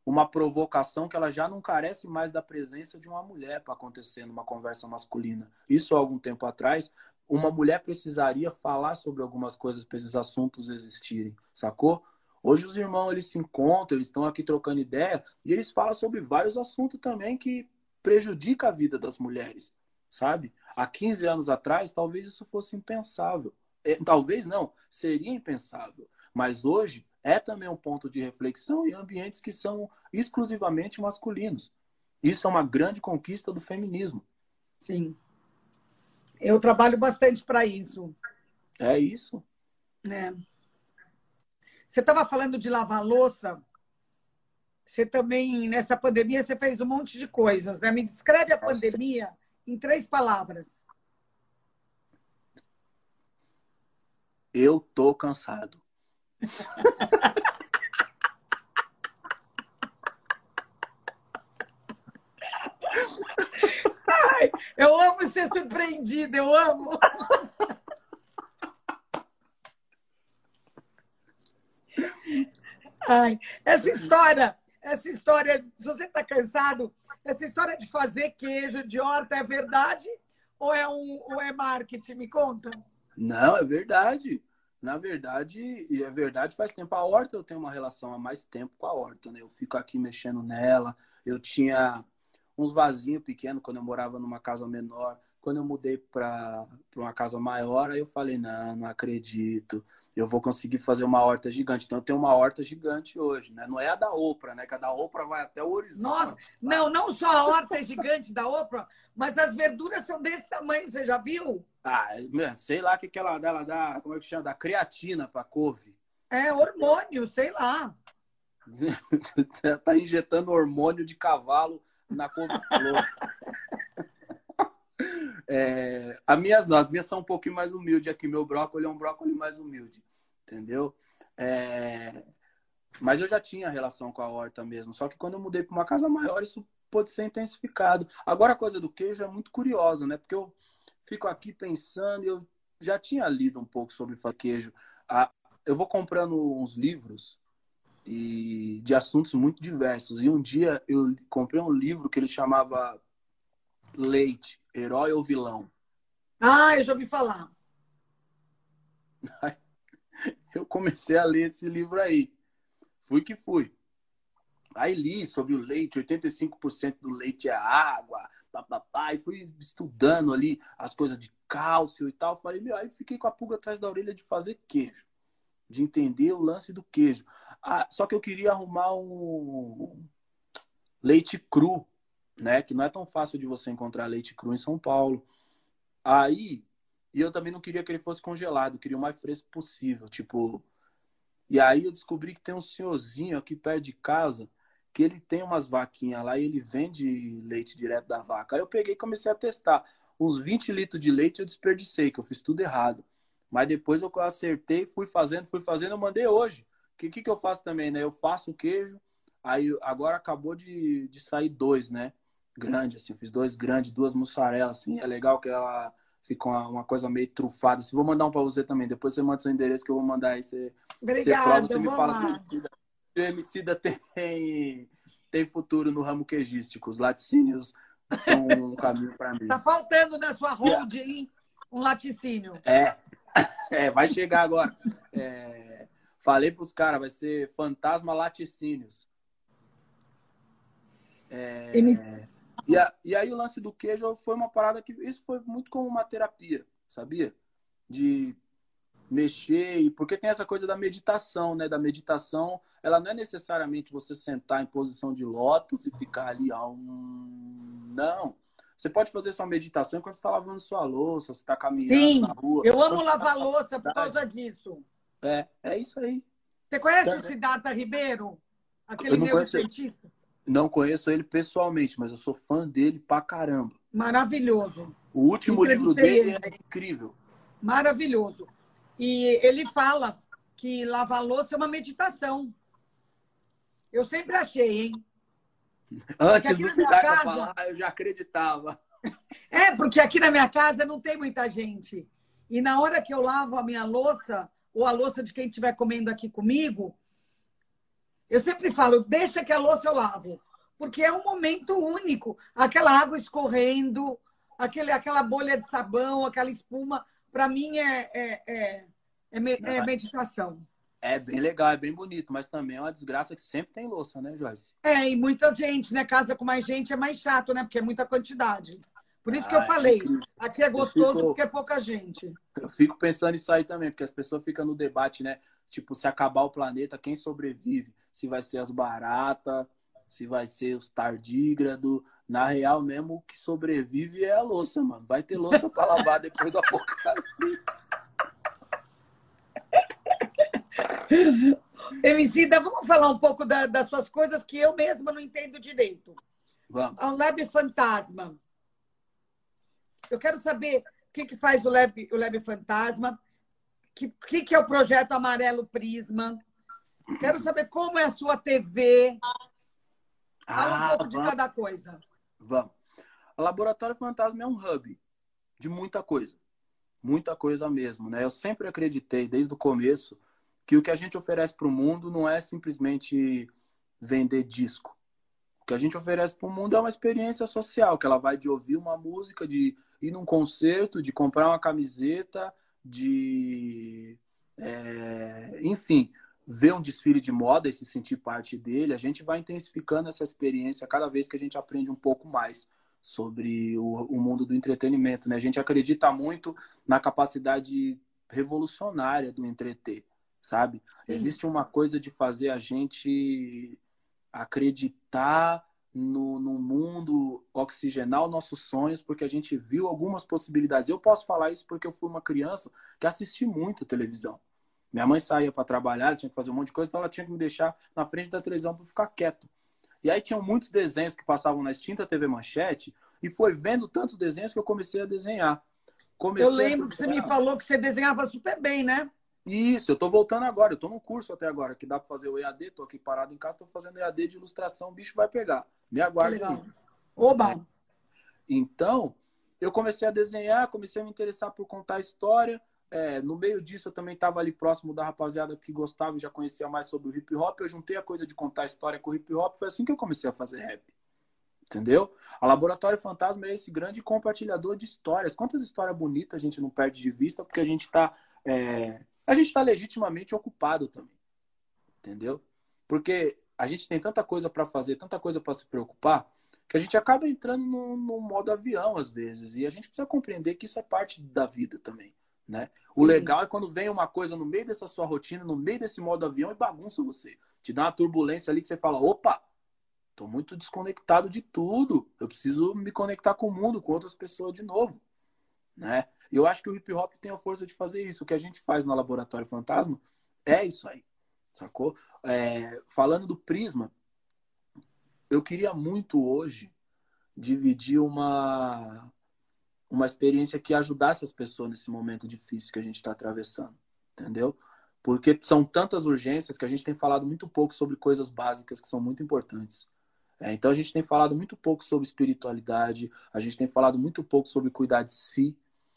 uma provocação que ela já não carece mais da presença de uma mulher para acontecer numa conversa masculina. Isso há algum tempo atrás, uma mulher precisaria falar sobre algumas coisas para esses assuntos existirem, sacou? Hoje os irmãos eles se encontram, eles estão aqui trocando ideia e eles falam sobre vários assuntos também que prejudica a vida das mulheres, sabe? Há 15 anos atrás, talvez isso fosse impensável. É, talvez não, seria impensável. Mas hoje é também um ponto de reflexão em ambientes que são exclusivamente masculinos. Isso é uma grande conquista do feminismo. Sim. Eu trabalho bastante para isso. É isso. É. Você estava falando de lavar louça. Você também, nessa pandemia, você fez um monte de coisas, né? Me descreve a Nossa. pandemia em três palavras. Eu tô cansado. Eu amo ser surpreendida, eu amo. Ai, essa história, essa história, se você está cansado, essa história de fazer queijo de horta é verdade ou é, um, ou é marketing? Me conta. Não, é verdade. Na verdade, e é verdade, faz tempo. A horta eu tenho uma relação há mais tempo com a horta, né? Eu fico aqui mexendo nela. Eu tinha uns vasinhos pequenos quando eu morava numa casa menor. Quando eu mudei para uma casa maior, aí eu falei: não, não acredito. Eu vou conseguir fazer uma horta gigante. Então eu tenho uma horta gigante hoje, né? Não é a da Oprah, né? Que a da Oprah vai até o horizonte. Nossa, não, não só a horta é gigante da Oprah, mas as verduras são desse tamanho, você já viu? Ah, sei lá o que, que ela, ela dá, como é que chama? Da creatina para couve. É hormônio, sei lá. Você tá injetando hormônio de cavalo na couve-flor. É, as, minhas, não, as minhas são um pouquinho mais humildes aqui. Meu brócolis é um brócolis mais humilde, entendeu? É, mas eu já tinha relação com a horta mesmo. Só que quando eu mudei para uma casa maior, isso pode ser intensificado. Agora a coisa do queijo é muito curiosa, né? Porque eu fico aqui pensando, eu já tinha lido um pouco sobre queijo. Ah, eu vou comprando uns livros e de assuntos muito diversos. E um dia eu comprei um livro que ele chamava Leite, Herói ou Vilão. Ah, eu já ouvi falar. Eu comecei a ler esse livro aí. Fui que fui. Aí li sobre o leite, 85% do leite é água, papapá, e fui estudando ali as coisas de cálcio e tal. Falei, meu, aí fiquei com a pulga atrás da orelha de fazer queijo, de entender o lance do queijo. Ah, só que eu queria arrumar um leite cru, né? Que não é tão fácil de você encontrar leite cru em São Paulo. Aí, e eu também não queria que ele fosse congelado, queria o mais fresco possível, tipo. E aí eu descobri que tem um senhorzinho aqui perto de casa que ele tem umas vaquinhas lá e ele vende leite direto da vaca. Aí eu peguei e comecei a testar. Uns 20 litros de leite eu desperdicei, que eu fiz tudo errado. Mas depois eu acertei, fui fazendo, fui fazendo, eu mandei hoje. O que, que, que eu faço também, né? Eu faço o queijo, aí agora acabou de, de sair dois, né? Grande, assim, eu fiz dois grandes, duas mussarelas, assim. É legal que ela fica uma, uma coisa meio trufada. Assim, vou mandar um para você também. Depois você manda seu endereço que eu vou mandar aí. Você, Obrigada, você prova, você me fala lá. se o Emicida- tem, tem futuro no ramo quejístico. Os laticínios são um caminho para mim. Tá faltando na sua hold aí um laticínio. É, é, vai chegar agora. É, falei pros caras, vai ser Fantasma Laticínios. É... E, a, e aí o lance do queijo foi uma parada que. Isso foi muito como uma terapia, sabia? De mexer, porque tem essa coisa da meditação, né? Da meditação, ela não é necessariamente você sentar em posição de lótus e ficar ali a um. Não. Você pode fazer sua meditação quando você está lavando sua louça, você está caminhando Sim, na rua. Eu amo lavar louça por causa disso. É, é isso aí. Você conhece o Siddhartha Ribeiro? Aquele neurocientista? Não conheço ele pessoalmente, mas eu sou fã dele pra caramba. Maravilhoso. O último livro dele ele. é incrível. Maravilhoso. E ele fala que lavar louça é uma meditação. Eu sempre achei, hein? Antes do Siddhartha casa... falar, eu já acreditava. É, porque aqui na minha casa não tem muita gente. E na hora que eu lavo a minha louça, ou a louça de quem estiver comendo aqui comigo, eu sempre falo, deixa que a louça eu lavo. Porque é um momento único. Aquela água escorrendo, aquele, aquela bolha de sabão, aquela espuma, para mim é, é, é, é, é meditação. É bem legal, é bem bonito, mas também é uma desgraça que sempre tem louça, né, Joyce? É, e muita gente, né? Casa com mais gente é mais chato, né? Porque é muita quantidade. Por isso ah, que eu ah, falei, aqui é gostoso fico, porque é pouca gente. Eu fico pensando isso aí também, porque as pessoas ficam no debate, né? Tipo, se acabar o planeta, quem sobrevive? Se vai ser as baratas, se vai ser os tardígrados. Na real mesmo, o que sobrevive é a louça, mano. Vai ter louça para lavar depois do apocalipse. Emicida, vamos falar um pouco da, das suas coisas que eu mesma não entendo direito. Vamos. A Lab Fantasma. Eu quero saber o que, que faz o Lab, o Lab Fantasma, o que, que, que é o projeto Amarelo Prisma. Quero saber como é a sua TV. Fala ah, um pouco de cada coisa. Vamos. O Laboratório Fantasma é um hub de muita coisa. Muita coisa mesmo, né? Eu sempre acreditei, desde o começo, que o que a gente oferece para o mundo não é simplesmente vender disco. O que a gente oferece para o mundo é uma experiência social, que ela vai de ouvir uma música, de ir num concerto, de comprar uma camiseta, de. É, enfim, ver um desfile de moda e se sentir parte dele. A gente vai intensificando essa experiência cada vez que a gente aprende um pouco mais sobre o, o mundo do entretenimento. Né? A gente acredita muito na capacidade revolucionária do entreter sabe? Sim. Existe uma coisa de fazer a gente acreditar no, no mundo oxigenar os nossos sonhos, porque a gente viu algumas possibilidades. Eu posso falar isso porque eu fui uma criança que assisti muito televisão. Minha mãe saía para trabalhar, tinha que fazer um monte de coisa, então ela tinha que me deixar na frente da televisão para ficar quieto. E aí tinham muitos desenhos que passavam na extinta TV Manchete, e foi vendo tantos desenhos que eu comecei a desenhar. Comecei eu lembro que você me falou que você desenhava super bem, né? Isso, eu tô voltando agora, eu tô num curso até agora, que dá para fazer o EAD, tô aqui parado em casa, tô fazendo EAD de ilustração, o bicho vai pegar. Me aguarde aí. Oba! Então, eu comecei a desenhar, comecei a me interessar por contar história. É, no meio disso, eu também estava ali próximo da rapaziada que gostava e já conhecia mais sobre o hip hop. Eu juntei a coisa de contar história com o hip hop. Foi assim que eu comecei a fazer rap. Entendeu? A Laboratório Fantasma é esse grande compartilhador de histórias. Quantas histórias bonitas a gente não perde de vista porque a gente está é, a gente está legitimamente ocupado também. Entendeu? Porque a gente tem tanta coisa para fazer, tanta coisa para se preocupar, que a gente acaba entrando no, no, modo avião às vezes. E a gente precisa compreender que isso é parte da vida também. Né? O legal é quando vem uma coisa no meio dessa sua rotina, no meio desse modo avião e bagunça você. Te dá uma turbulência ali que você fala: opa, tô muito desconectado de tudo. Eu preciso me conectar com o mundo, com outras pessoas de novo. Né? Eu acho que o hip hop tem a força de fazer isso. O que a gente faz no Laboratório Fantasma é isso aí, sacou? É, falando do Prisma, eu queria muito hoje dividir uma, uma experiência que ajudasse as pessoas nesse momento difícil que a gente está atravessando, entendeu? Porque são tantas urgências que a gente tem falado muito pouco sobre coisas básicas que são muito importantes. É, então a gente tem falado muito pouco sobre espiritualidade, a gente tem falado muito pouco sobre cuidar de si,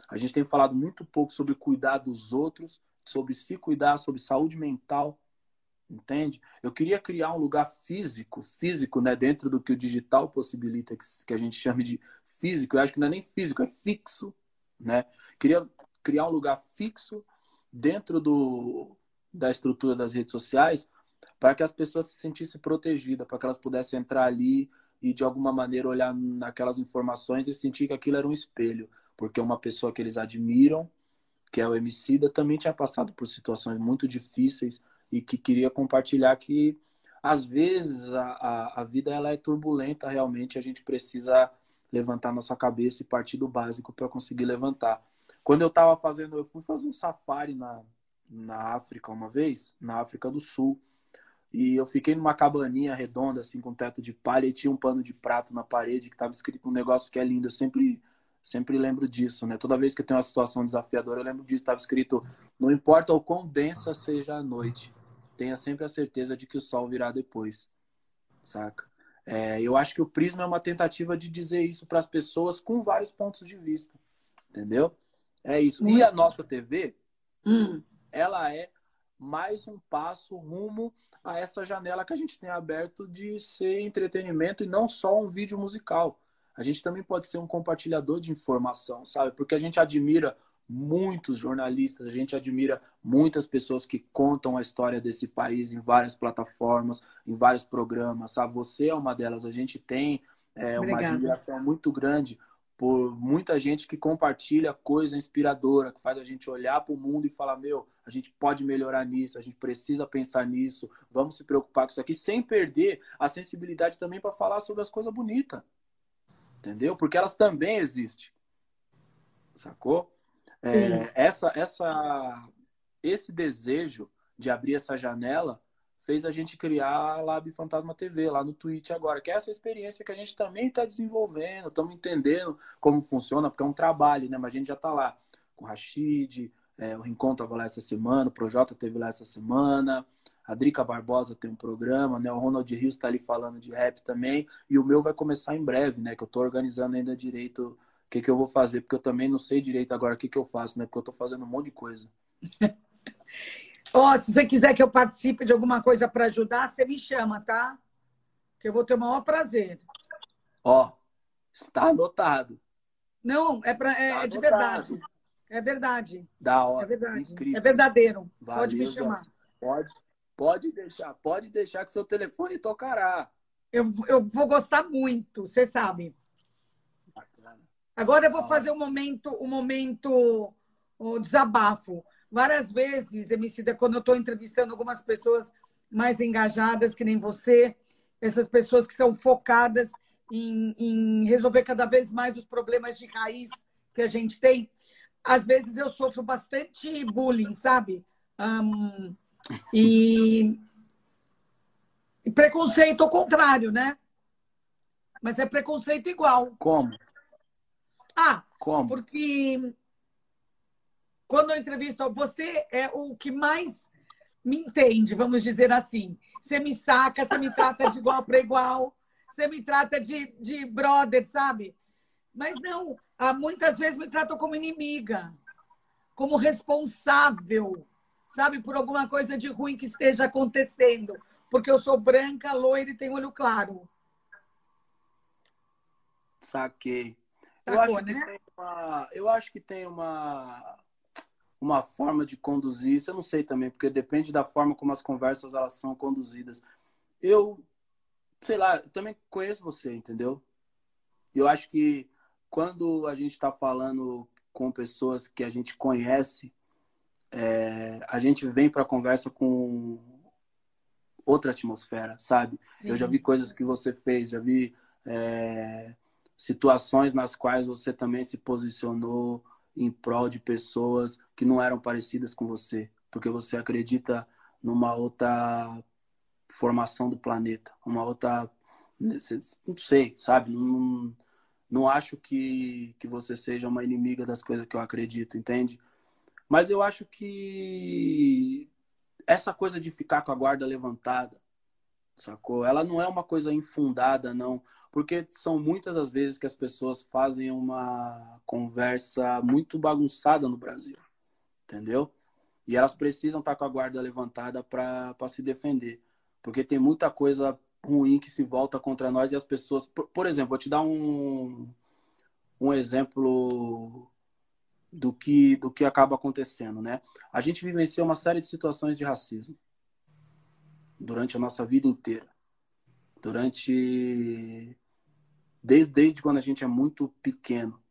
a gente tem falado muito pouco sobre cuidar dos outros, sobre se cuidar, sobre saúde mental, entende? Eu queria criar um lugar físico, físico, né, dentro do que o digital possibilita, que a gente chama de físico. Eu acho que não é nem físico, é fixo, né? Queria criar um lugar fixo dentro do, da estrutura das redes sociais para que as pessoas se sentissem protegidas, para que elas pudessem entrar ali e de alguma maneira olhar naquelas informações e sentir que aquilo era um espelho, porque uma pessoa que eles admiram, que é o Emicida, também tinha passado por situações muito difíceis e que queria compartilhar que às vezes a, a, a vida ela é turbulenta realmente, a gente precisa levantar nossa cabeça e partir do básico para conseguir levantar. Quando eu estava fazendo, eu fui fazer um safari na, na África uma vez, na África do Sul, e eu fiquei numa cabaninha redonda, assim, com teto de palha, e tinha um pano de prato na parede que estava escrito um negócio que é lindo. Eu sempre, sempre lembro disso, né? Toda vez que eu tenho uma situação desafiadora, eu lembro disso. Estava escrito: não importa o quão densa seja a noite, tenha sempre a certeza de que o sol virá depois, saca? É, eu acho que o Prisma é uma tentativa de dizer isso para as pessoas com vários pontos de vista, entendeu? É isso. E a nossa TV, hum. ela é mais um passo rumo a essa janela que a gente tem aberto de ser entretenimento e não só um vídeo musical. A gente também pode ser um compartilhador de informação, sabe? Porque a gente admira muitos jornalistas, a gente admira muitas pessoas que contam a história desse país em várias plataformas, em vários programas, sabe? Você é uma delas. A gente tem é, uma admiração muito grande por muita gente que compartilha coisa inspiradora, que faz a gente olhar para o mundo e falar: meu, a gente pode melhorar nisso, a gente precisa pensar nisso, vamos se preocupar com isso aqui, sem perder a sensibilidade também para falar sobre as coisas bonitas. Entendeu? Porque elas também existem. Sacou? É, essa, essa, esse desejo de abrir essa janela fez a gente criar a Lab Fantasma TV lá no Twitch agora, que é essa experiência que a gente também está desenvolvendo, estamos entendendo como funciona, porque é um trabalho, né? Mas a gente já está lá com o Rashid, é, o Rincon estava lá essa semana, o Projota teve lá essa semana, a Drica Barbosa tem um programa, né? O Ronald Rios está ali falando de rap também, e o meu vai começar em breve, né? Que eu estou organizando ainda direito o que, que eu vou fazer, porque eu também não sei direito agora o que, que eu faço, né? Porque eu estou fazendo um monte de coisa. oh, se você quiser que eu participe de alguma coisa para ajudar, você me chama, tá? Que eu vou ter o maior prazer. Ó, oh, está anotado. Não, é, pra, é, é de verdade. É verdade. Da hora. É verdade. Incrível. É verdadeiro. Valeu, pode me chamar. Pode, pode deixar, pode deixar que seu telefone tocará. Eu, eu vou gostar muito, você sabe. Agora eu vou fazer um momento, um momento um desabafo. Várias vezes, Emicida, quando eu estou entrevistando algumas pessoas mais engajadas, que nem você, essas pessoas que são focadas em, em resolver cada vez mais os problemas de raiz que a gente tem, às vezes eu sofro bastante bullying, sabe? Um, e, e preconceito ao contrário, né? Mas é preconceito igual. Como? Ah, como? Porque quando eu entrevisto, você é o que mais me entende, vamos dizer assim. Você me saca, você me trata de igual para igual, você me trata de, de brother, sabe? Mas não, muitas vezes me tratam como inimiga, como responsável, sabe, por alguma coisa de ruim que esteja acontecendo, porque eu sou branca, loira e tenho olho claro. Saquei eu, acho né? que tem uma, eu acho que tem uma, uma forma de conduzir isso. Eu não sei também, porque depende da forma como as conversas elas são conduzidas. Eu, sei lá, eu também conheço você, entendeu? Eu acho que quando a gente está falando com pessoas que a gente conhece, é, a gente vem para a conversa com outra atmosfera, sabe? Sim. Eu já vi coisas que você fez, já vi é, situações nas quais você também se posicionou em prol de pessoas que não eram parecidas com você, porque você acredita numa outra formação do planeta, uma outra não sei, sabe? Não, não acho que, que você seja uma inimiga das coisas que eu acredito, entende? Mas eu acho que essa coisa de ficar com a guarda levantada, sacou? Ela não é uma coisa infundada, não. Porque são muitas as vezes que as pessoas fazem uma conversa muito bagunçada no Brasil, entendeu? E elas precisam estar com a guarda levantada para se defender. Porque tem muita coisa ruim que se volta contra nós e as pessoas. Por, por exemplo, vou te dar um, um exemplo do que, do que acaba acontecendo, né? A gente vivenciou uma série de situações de racismo durante a nossa vida inteira. Durante desde, desde quando a gente é muito pequeno.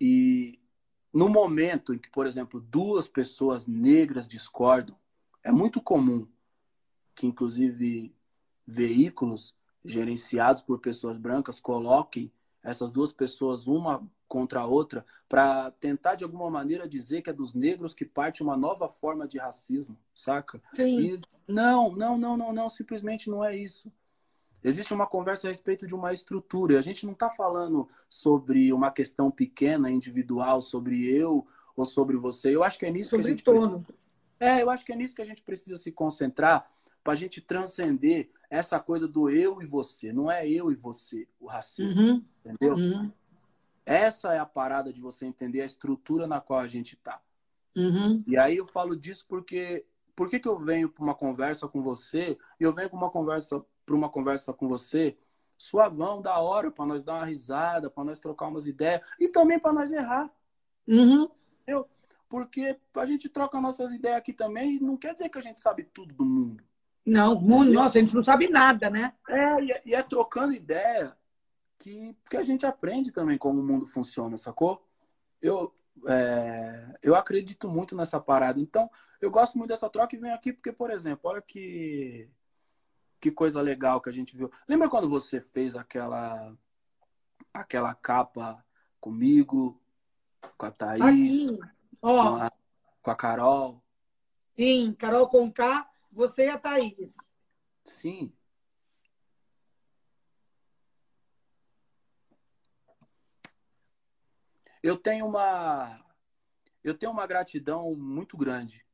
E no momento em que, por exemplo, duas pessoas negras discordam, é muito comum que, inclusive, veículos gerenciados por pessoas brancas coloquem essas duas pessoas uma contra a outra para tentar de alguma maneira dizer que é dos negros que parte uma nova forma de racismo, saca? Sim. E não, não, não, não, não, simplesmente não é isso. Existe uma conversa a respeito de uma estrutura. E a gente não está falando sobre uma questão pequena, individual, sobre eu ou sobre você. Eu acho que é nisso sobre que a gente todo. É, eu acho que é nisso que a gente precisa se concentrar para a gente transcender essa coisa do eu e você. Não é eu e você o racismo, Uhum, entendeu? uhum, Essa é a parada de você entender a estrutura na qual a gente está. uhum. E aí eu falo disso porque por que, que eu venho para uma conversa com você e eu venho para uma conversa para uma conversa com você suavão, da hora, para nós dar uma risada, para nós trocar umas ideias e também para nós errar. Uhum. Entendeu? Porque a gente troca nossas ideias aqui também e não quer dizer que a gente sabe tudo do mundo. Não, mundo, nossa, a gente não sabe nada, né? É, e é, e é trocando ideia que, que a gente aprende também como o mundo funciona, sacou? Eu, é, eu acredito muito nessa parada. Então, eu gosto muito dessa troca e venho aqui porque, por exemplo, olha que, que coisa legal que a gente viu. Lembra quando você fez aquela, aquela capa comigo, com a Thaís, Aqui, com a, com a Carol? sim, Carol Conká, você e a Thaís. Sim. Eu tenho uma eu tenho uma gratidão muito grande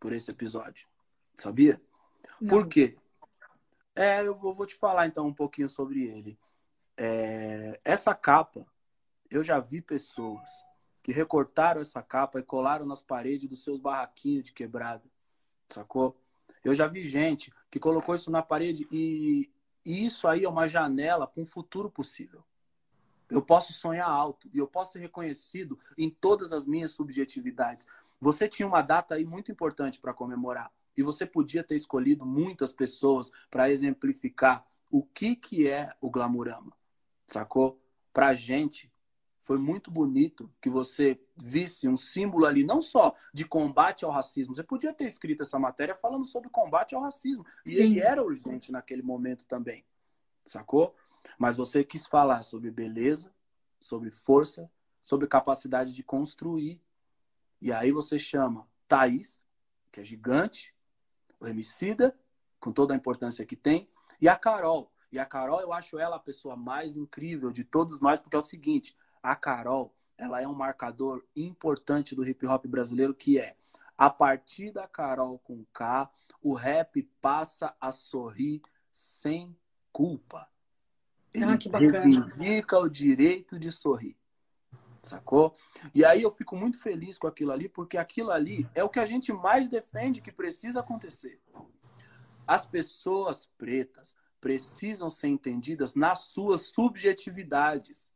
por esse episódio. Sabia? Não. Por quê? É, eu vou, vou te falar então um pouquinho sobre ele. É, essa capa, eu já vi pessoas que recortaram essa capa e colaram nas paredes dos seus barraquinhos de quebrada. Sacou? Eu já vi gente que colocou isso na parede e, e isso aí é uma janela para um futuro possível. Eu posso sonhar alto e eu posso ser reconhecido em todas as minhas subjetividades. Você tinha uma data aí muito importante para comemorar e você podia ter escolhido muitas pessoas para exemplificar o que, que é o Glamurama, sacou? Pra gente, foi muito bonito que você visse um símbolo ali, não só de combate ao racismo. Você podia ter escrito essa matéria falando sobre combate ao racismo. E Sim. ele era urgente naquele momento também. Sacou? Mas você quis falar sobre beleza, sobre força, sobre capacidade de construir. E aí você chama Thaís, que é gigante, o Emicida, com toda a importância que tem, e a Carol. E a Carol, eu acho ela a pessoa mais incrível de todos nós, porque é o seguinte, a Carol, ela é um marcador importante do hip hop brasileiro, que é a partir da Carol com K, o rap passa a sorrir sem culpa. Ah, que bacana. reivindica o direito de sorrir. Sacou? E aí eu fico muito feliz com aquilo ali, porque aquilo ali é o que a gente mais defende que precisa acontecer. As pessoas pretas precisam ser entendidas nas suas subjetividades.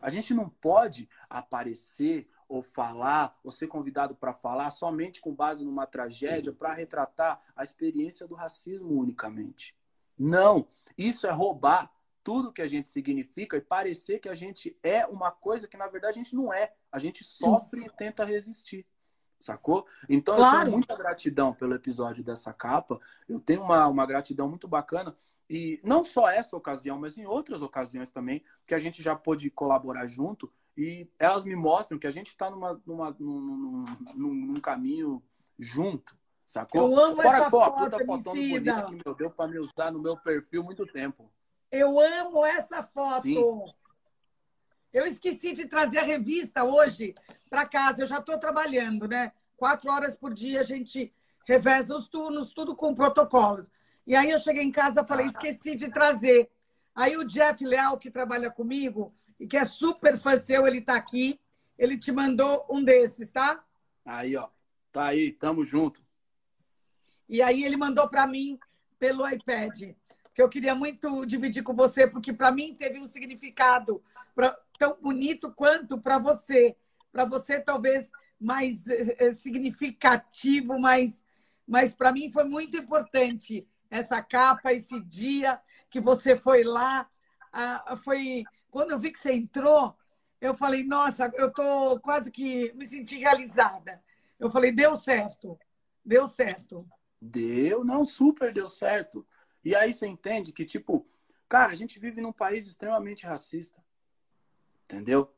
A gente não pode aparecer ou falar, ou ser convidado para falar somente com base numa tragédia para retratar a experiência do racismo unicamente. Não, isso é roubar tudo que a gente significa e parecer que a gente é uma coisa que na verdade a gente não é. A gente sofre e tenta resistir. Sacou? Então eu Claro. tenho muita gratidão pelo episódio dessa capa. Eu tenho uma, uma gratidão muito bacana. E não só essa ocasião, mas em outras ocasiões também, que a gente já pôde colaborar junto. E elas me mostram que a gente está numa, numa, num, num, num caminho junto. Sacou? Eu amo Fora essa uma foto, puta fotona bonita que meu deu para me usar no meu perfil muito tempo. Eu amo essa foto. Sim. Eu esqueci de trazer a revista hoje para casa. Eu já estou trabalhando, né? Quatro horas por dia a gente reveza os turnos, tudo com protocolos. E aí eu cheguei em casa e falei, esqueci de trazer. Aí o Jeff Leal, que trabalha comigo e que é super fã seu, ele está aqui. Ele te mandou um desses, tá? Aí, ó. Tá aí, tamo junto. E aí ele mandou para mim pelo iPad, que eu queria muito dividir com você, porque para mim teve um significado pra- tão bonito quanto para você. Para você, talvez mais eh, significativo, mas, mas para mim foi muito importante essa capa, esse dia que você foi lá ah, foi quando eu vi que você entrou, eu falei, nossa, eu tô quase que me senti realizada. Eu falei, deu certo, deu certo. Deu, não, super deu certo. E aí você entende que, tipo, cara, a gente vive num país extremamente racista. Entendeu?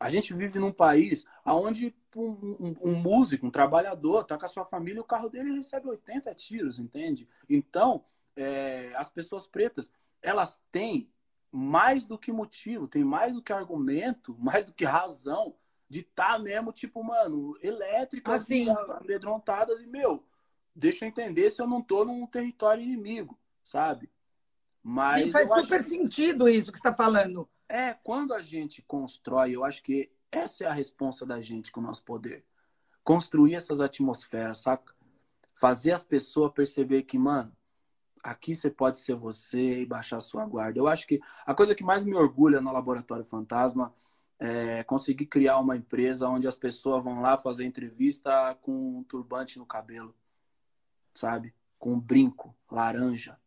A gente vive num país onde um, um, um, músico, um trabalhador, tá com a sua família, o carro dele recebe 80 tiros, entende? Então, é, as pessoas pretas, elas têm mais do que motivo, tem mais do que argumento, mais do que razão de estar tá mesmo, tipo, mano, elétricas, assim. amedrontadas e, meu, deixa eu entender se eu não tô num território inimigo, sabe? Mas Sim, faz super acho... sentido isso que você está falando. É, quando a gente constrói, eu acho que essa é a responsa da gente com o nosso poder. Construir essas atmosferas, saca? Fazer as pessoas perceber que, mano, aqui você pode ser você e baixar sua guarda. Eu acho que a coisa que mais me orgulha no Laboratório Fantasma é conseguir criar uma empresa onde as pessoas vão lá fazer entrevista com um turbante no cabelo, sabe? Com um brinco laranja,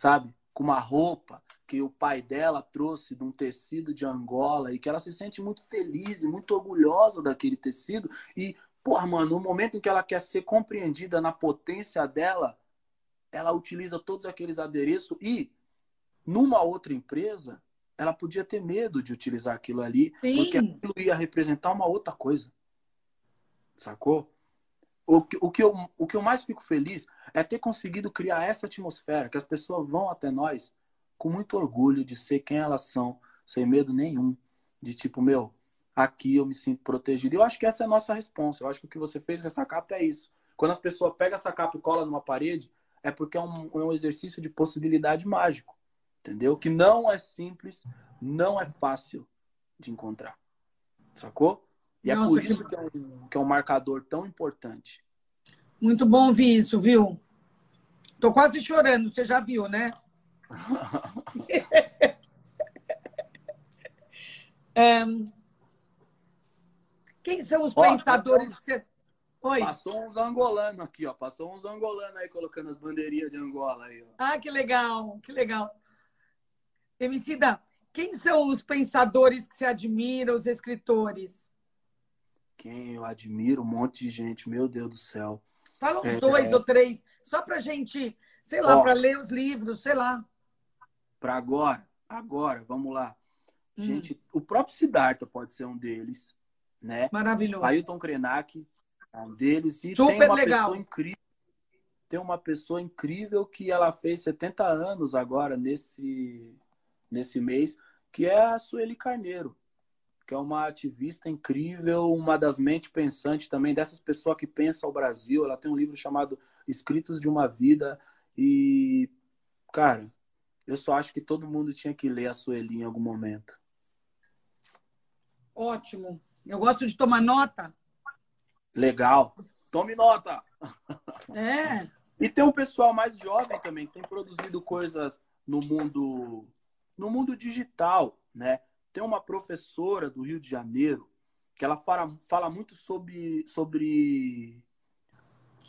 sabe? Com uma roupa que o pai dela trouxe de um tecido de Angola e que ela se sente muito feliz e muito orgulhosa daquele tecido. E, porra, mano, no momento em que ela quer ser compreendida na potência dela, ela utiliza todos aqueles adereços e numa outra empresa ela podia ter medo de utilizar aquilo ali, Sim. porque aquilo ia representar uma outra coisa. Sacou? O que, o, que eu, o que eu mais fico feliz é ter conseguido criar essa atmosfera, que as pessoas vão até nós com muito orgulho de ser quem elas são, sem medo nenhum, de tipo, meu, aqui eu me sinto protegido. Eu acho que essa é a nossa resposta. Eu acho que o que você fez com essa capa é isso. Quando as pessoas pegam essa capa e colam numa parede, é porque é um, é um exercício de possibilidade mágico, entendeu? Que não é simples, não é fácil de encontrar, sacou? E Nossa, é por isso que... é um, que é um marcador tão importante. Muito bom ouvir isso, viu? Tô quase chorando, você já viu, né? um, quem são os Ó, pensadores que você. Oi. Passou uns angolanos aqui, ó. Passou uns angolanos aí colocando as bandeirinhas de Angola aí, ó. Ah, que legal, que legal. Emicida, quem são os pensadores que você admira, os escritores? Quem eu admiro? Um monte de gente, meu Deus do céu. Fala uns é, dois é... ou três, só pra gente, sei lá, para ler os livros, sei lá. Para agora, agora, vamos lá. Hum. Gente, o próprio Siddhartha pode ser um deles, né? Maravilhoso. Ailton Krenak, é um deles. E Super tem uma legal. pessoa incrível. Tem uma pessoa incrível que ela fez 70 anos agora, nesse, nesse mês, que é a Sueli Carneiro, que é uma ativista incrível, uma das mentes pensantes também, dessas pessoas que pensam o Brasil. Ela tem um livro chamado Escritos de uma Vida. E, cara, eu só acho que todo mundo tinha que ler a Sueli em algum momento. Ótimo. Eu gosto de tomar nota. Legal. Tome nota. É. E tem um pessoal mais jovem também que tem produzido coisas no mundo no mundo digital, né? Tem uma professora do Rio de Janeiro que ela fala, fala muito sobre, sobre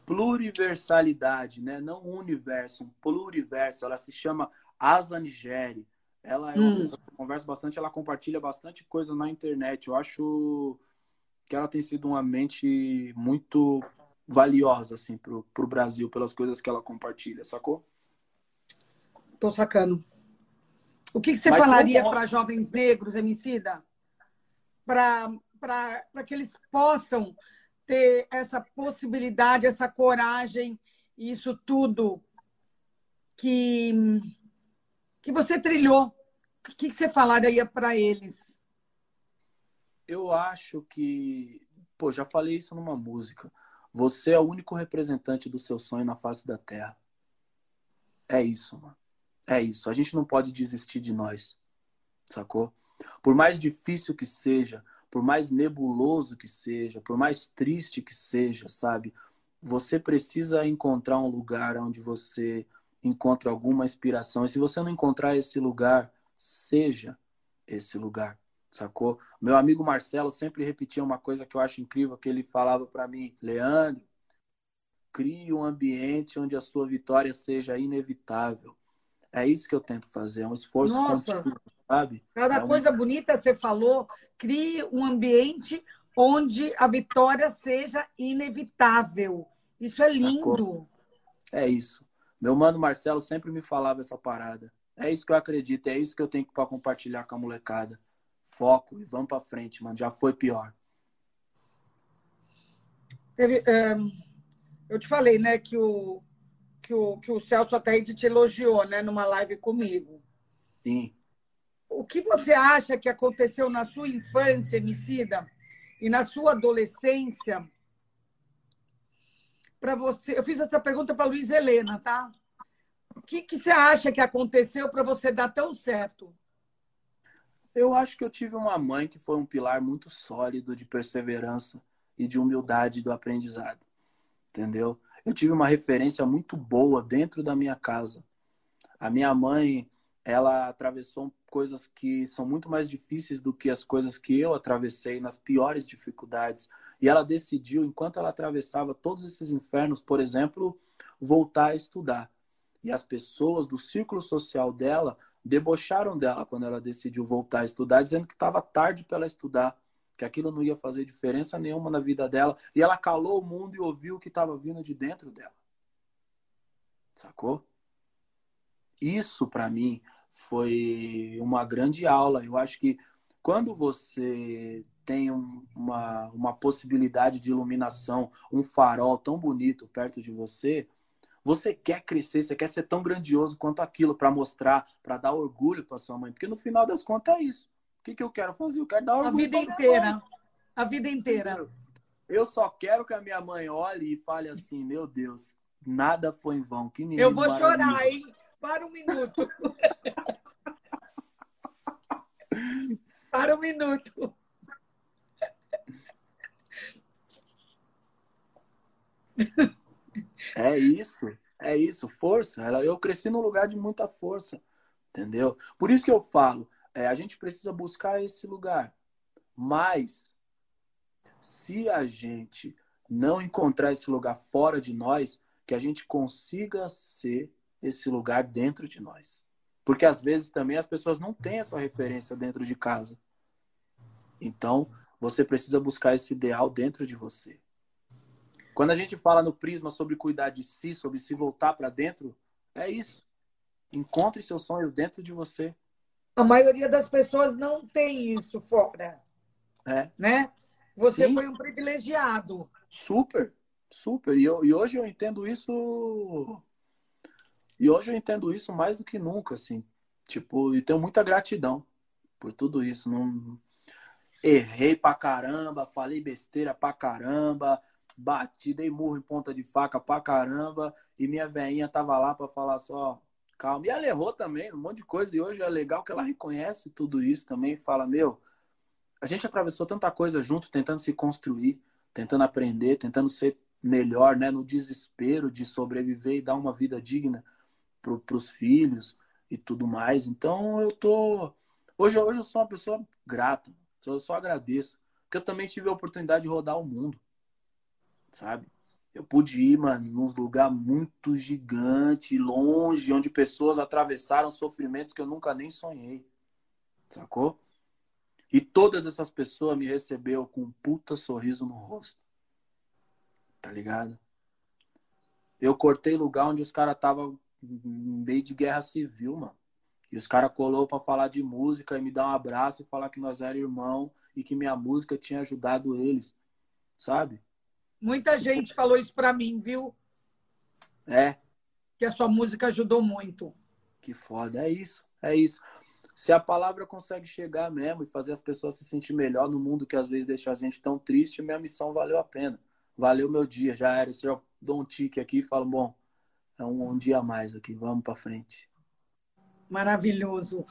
pluriversalidade, né? Não universo, um pluriverso. Ela se chama Asa Nigeri. Ela é uma hum. que conversa bastante, ela compartilha bastante coisa na internet. Eu acho que ela tem sido uma mente muito valiosa, assim, pro, pro Brasil, pelas coisas que ela compartilha, sacou? Tô sacando. O que, que você Mas falaria para jovens negros, Emicida? Para que eles possam ter essa possibilidade, essa coragem, isso tudo que, que você trilhou. O que, que você falaria para eles? eu acho que, pô, já falei isso numa música. Você é o único representante do seu sonho na face da Terra. É isso, mano. É isso. A gente não pode desistir de nós. Sacou? Por mais difícil que seja, por mais nebuloso que seja, por mais triste que seja, sabe? Você precisa encontrar um lugar onde você encontra alguma inspiração. E se você não encontrar esse lugar, seja esse lugar sacou? Meu amigo Marcelo sempre repetia uma coisa que eu acho incrível, que ele falava para mim, Leandro, crie um ambiente onde a sua vitória seja inevitável. É isso que eu tento fazer, é um esforço Nossa. contínuo, sabe? Cada É um- coisa bonita você falou, crie um ambiente onde a vitória seja inevitável. Isso é lindo. É isso. Meu mano Marcelo sempre me falava essa parada. É isso que eu acredito, é isso que eu tenho para compartilhar com a molecada. Foco e vamos pra frente, mano. Já foi pior. Teve, ehm, eu te falei, né, que o, que o, que o Celso Ataíde te elogiou, né, numa live comigo. Sim. O que você acha que aconteceu na sua infância, Emicida, e na sua adolescência para você? Eu fiz essa pergunta para Luiz Helena, tá? O que, que você acha que aconteceu para você dar tão certo? Eu acho que eu tive uma mãe que foi um pilar muito sólido de perseverança e de humildade do aprendizado. Entendeu? Eu tive uma referência muito boa dentro da minha casa. A minha mãe, ela atravessou coisas que são muito mais difíceis do que as coisas que eu atravessei nas piores dificuldades. E ela decidiu, enquanto ela atravessava todos esses infernos, por exemplo, voltar a estudar. E as pessoas do círculo social dela debocharam dela quando ela decidiu voltar a estudar, dizendo que estava tarde para ela estudar, que aquilo não ia fazer diferença nenhuma na vida dela. E ela calou o mundo e ouviu o que estava vindo de dentro dela. Sacou? Isso, para mim, foi uma grande aula. Eu acho que quando você tem um, uma, uma possibilidade de iluminação, um farol tão bonito perto de você, você quer crescer, você quer ser tão grandioso quanto aquilo para mostrar, para dar orgulho para sua mãe, porque no final das contas é isso. O que, que eu quero fazer? Eu quero dar orgulho. A vida inteira. A vida inteira. Eu só quero que a minha mãe olhe e fale assim: meu Deus, nada foi em vão. Que menino Eu vou chorar, maravilhoso." hein? Para um minuto. Para um minuto. É isso, é isso, força. Eu cresci num lugar de muita força, entendeu? Por isso que eu falo, é, a gente precisa buscar esse lugar. Mas se a gente não encontrar esse lugar fora de nós, que a gente consiga ser esse lugar dentro de nós. Porque às vezes também as pessoas não têm essa referência dentro de casa. Então, você precisa buscar esse ideal dentro de você. Quando a gente fala no prisma sobre cuidar de si, sobre se voltar para dentro, é isso. Encontre seu sonho dentro de você. A maioria das pessoas não tem isso fora, É, né? Você Sim. foi um privilegiado. super, super. E, eu- e hoje eu entendo isso. E hoje eu entendo isso mais do que nunca, assim. Tipo, e tenho muita gratidão por tudo isso. Não errei pra caramba, falei besteira pra caramba, bati, dei murro em ponta de faca pra caramba, e minha veinha tava lá pra falar só, calma. E ela errou também, um monte de coisa, e hoje é legal que ela reconhece tudo isso também, fala, meu, a gente atravessou tanta coisa junto, tentando se construir, tentando aprender, tentando ser melhor, né, no desespero de sobreviver e dar uma vida digna para os filhos e tudo mais. Então eu tô hoje hoje eu sou uma pessoa grata, eu só agradeço, porque eu também tive a oportunidade de rodar o mundo, sabe? Eu pude ir, mano, num lugar muito gigante, longe, onde pessoas atravessaram sofrimentos que eu nunca nem sonhei. Sacou? E todas essas pessoas me recebeu com um puta sorriso no rosto. Tá ligado? Eu cortei lugar onde os caras estavam em meio de guerra civil, mano. E os caras colou pra falar de música e me dar um abraço e falar que nós era irmão e que minha música tinha ajudado eles. Sabe? Muita gente falou isso para mim, viu? É, Que a sua música ajudou muito. que foda. É isso, é isso. Se a palavra consegue chegar mesmo e fazer as pessoas se sentir melhor no mundo que às vezes deixa a gente tão triste, minha missão valeu a pena. Valeu meu dia, já era. Se eu dou um tique aqui e falo, bom, é um, um dia a mais aqui, vamos pra frente. Maravilhoso.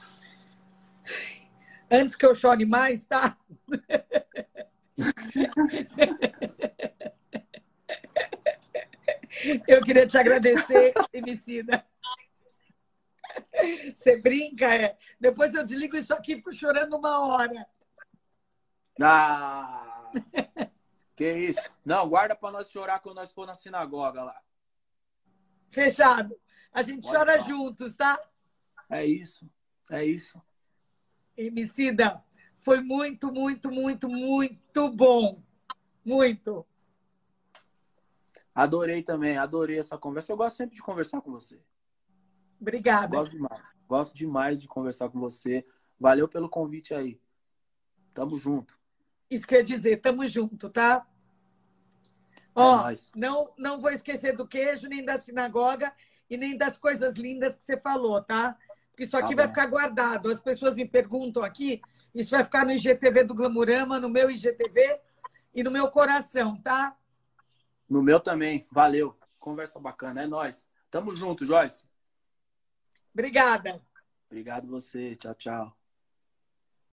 Antes que eu chore mais, tá? Eu queria te agradecer, Emicida. Você brinca, é? Depois eu desligo isso aqui e fico chorando uma hora. Ah! que isso? Não, guarda pra nós chorar quando nós for na sinagoga lá. Fechado. A gente Pode chora falar. juntos, tá? É isso. É isso. Emicida, foi muito, muito, muito, muito bom. Muito. Adorei também, adorei essa conversa. Eu gosto sempre de conversar com você. Obrigada. Gosto demais. Gosto demais de conversar com você. Valeu pelo convite aí. Tamo junto. Isso quer dizer, tamo junto, tá? É Ó, nóis. não, não vou esquecer do queijo, nem da sinagoga e nem das coisas lindas que você falou, tá? Porque isso aqui Tá vai ficar guardado. As pessoas me perguntam aqui, isso vai ficar no IGTV do Glamurama, no meu IGTV e no meu coração, tá? No meu também. Valeu. Conversa bacana. É nóis. Tamo junto, Joyce. Obrigada. Obrigado você. Tchau, tchau.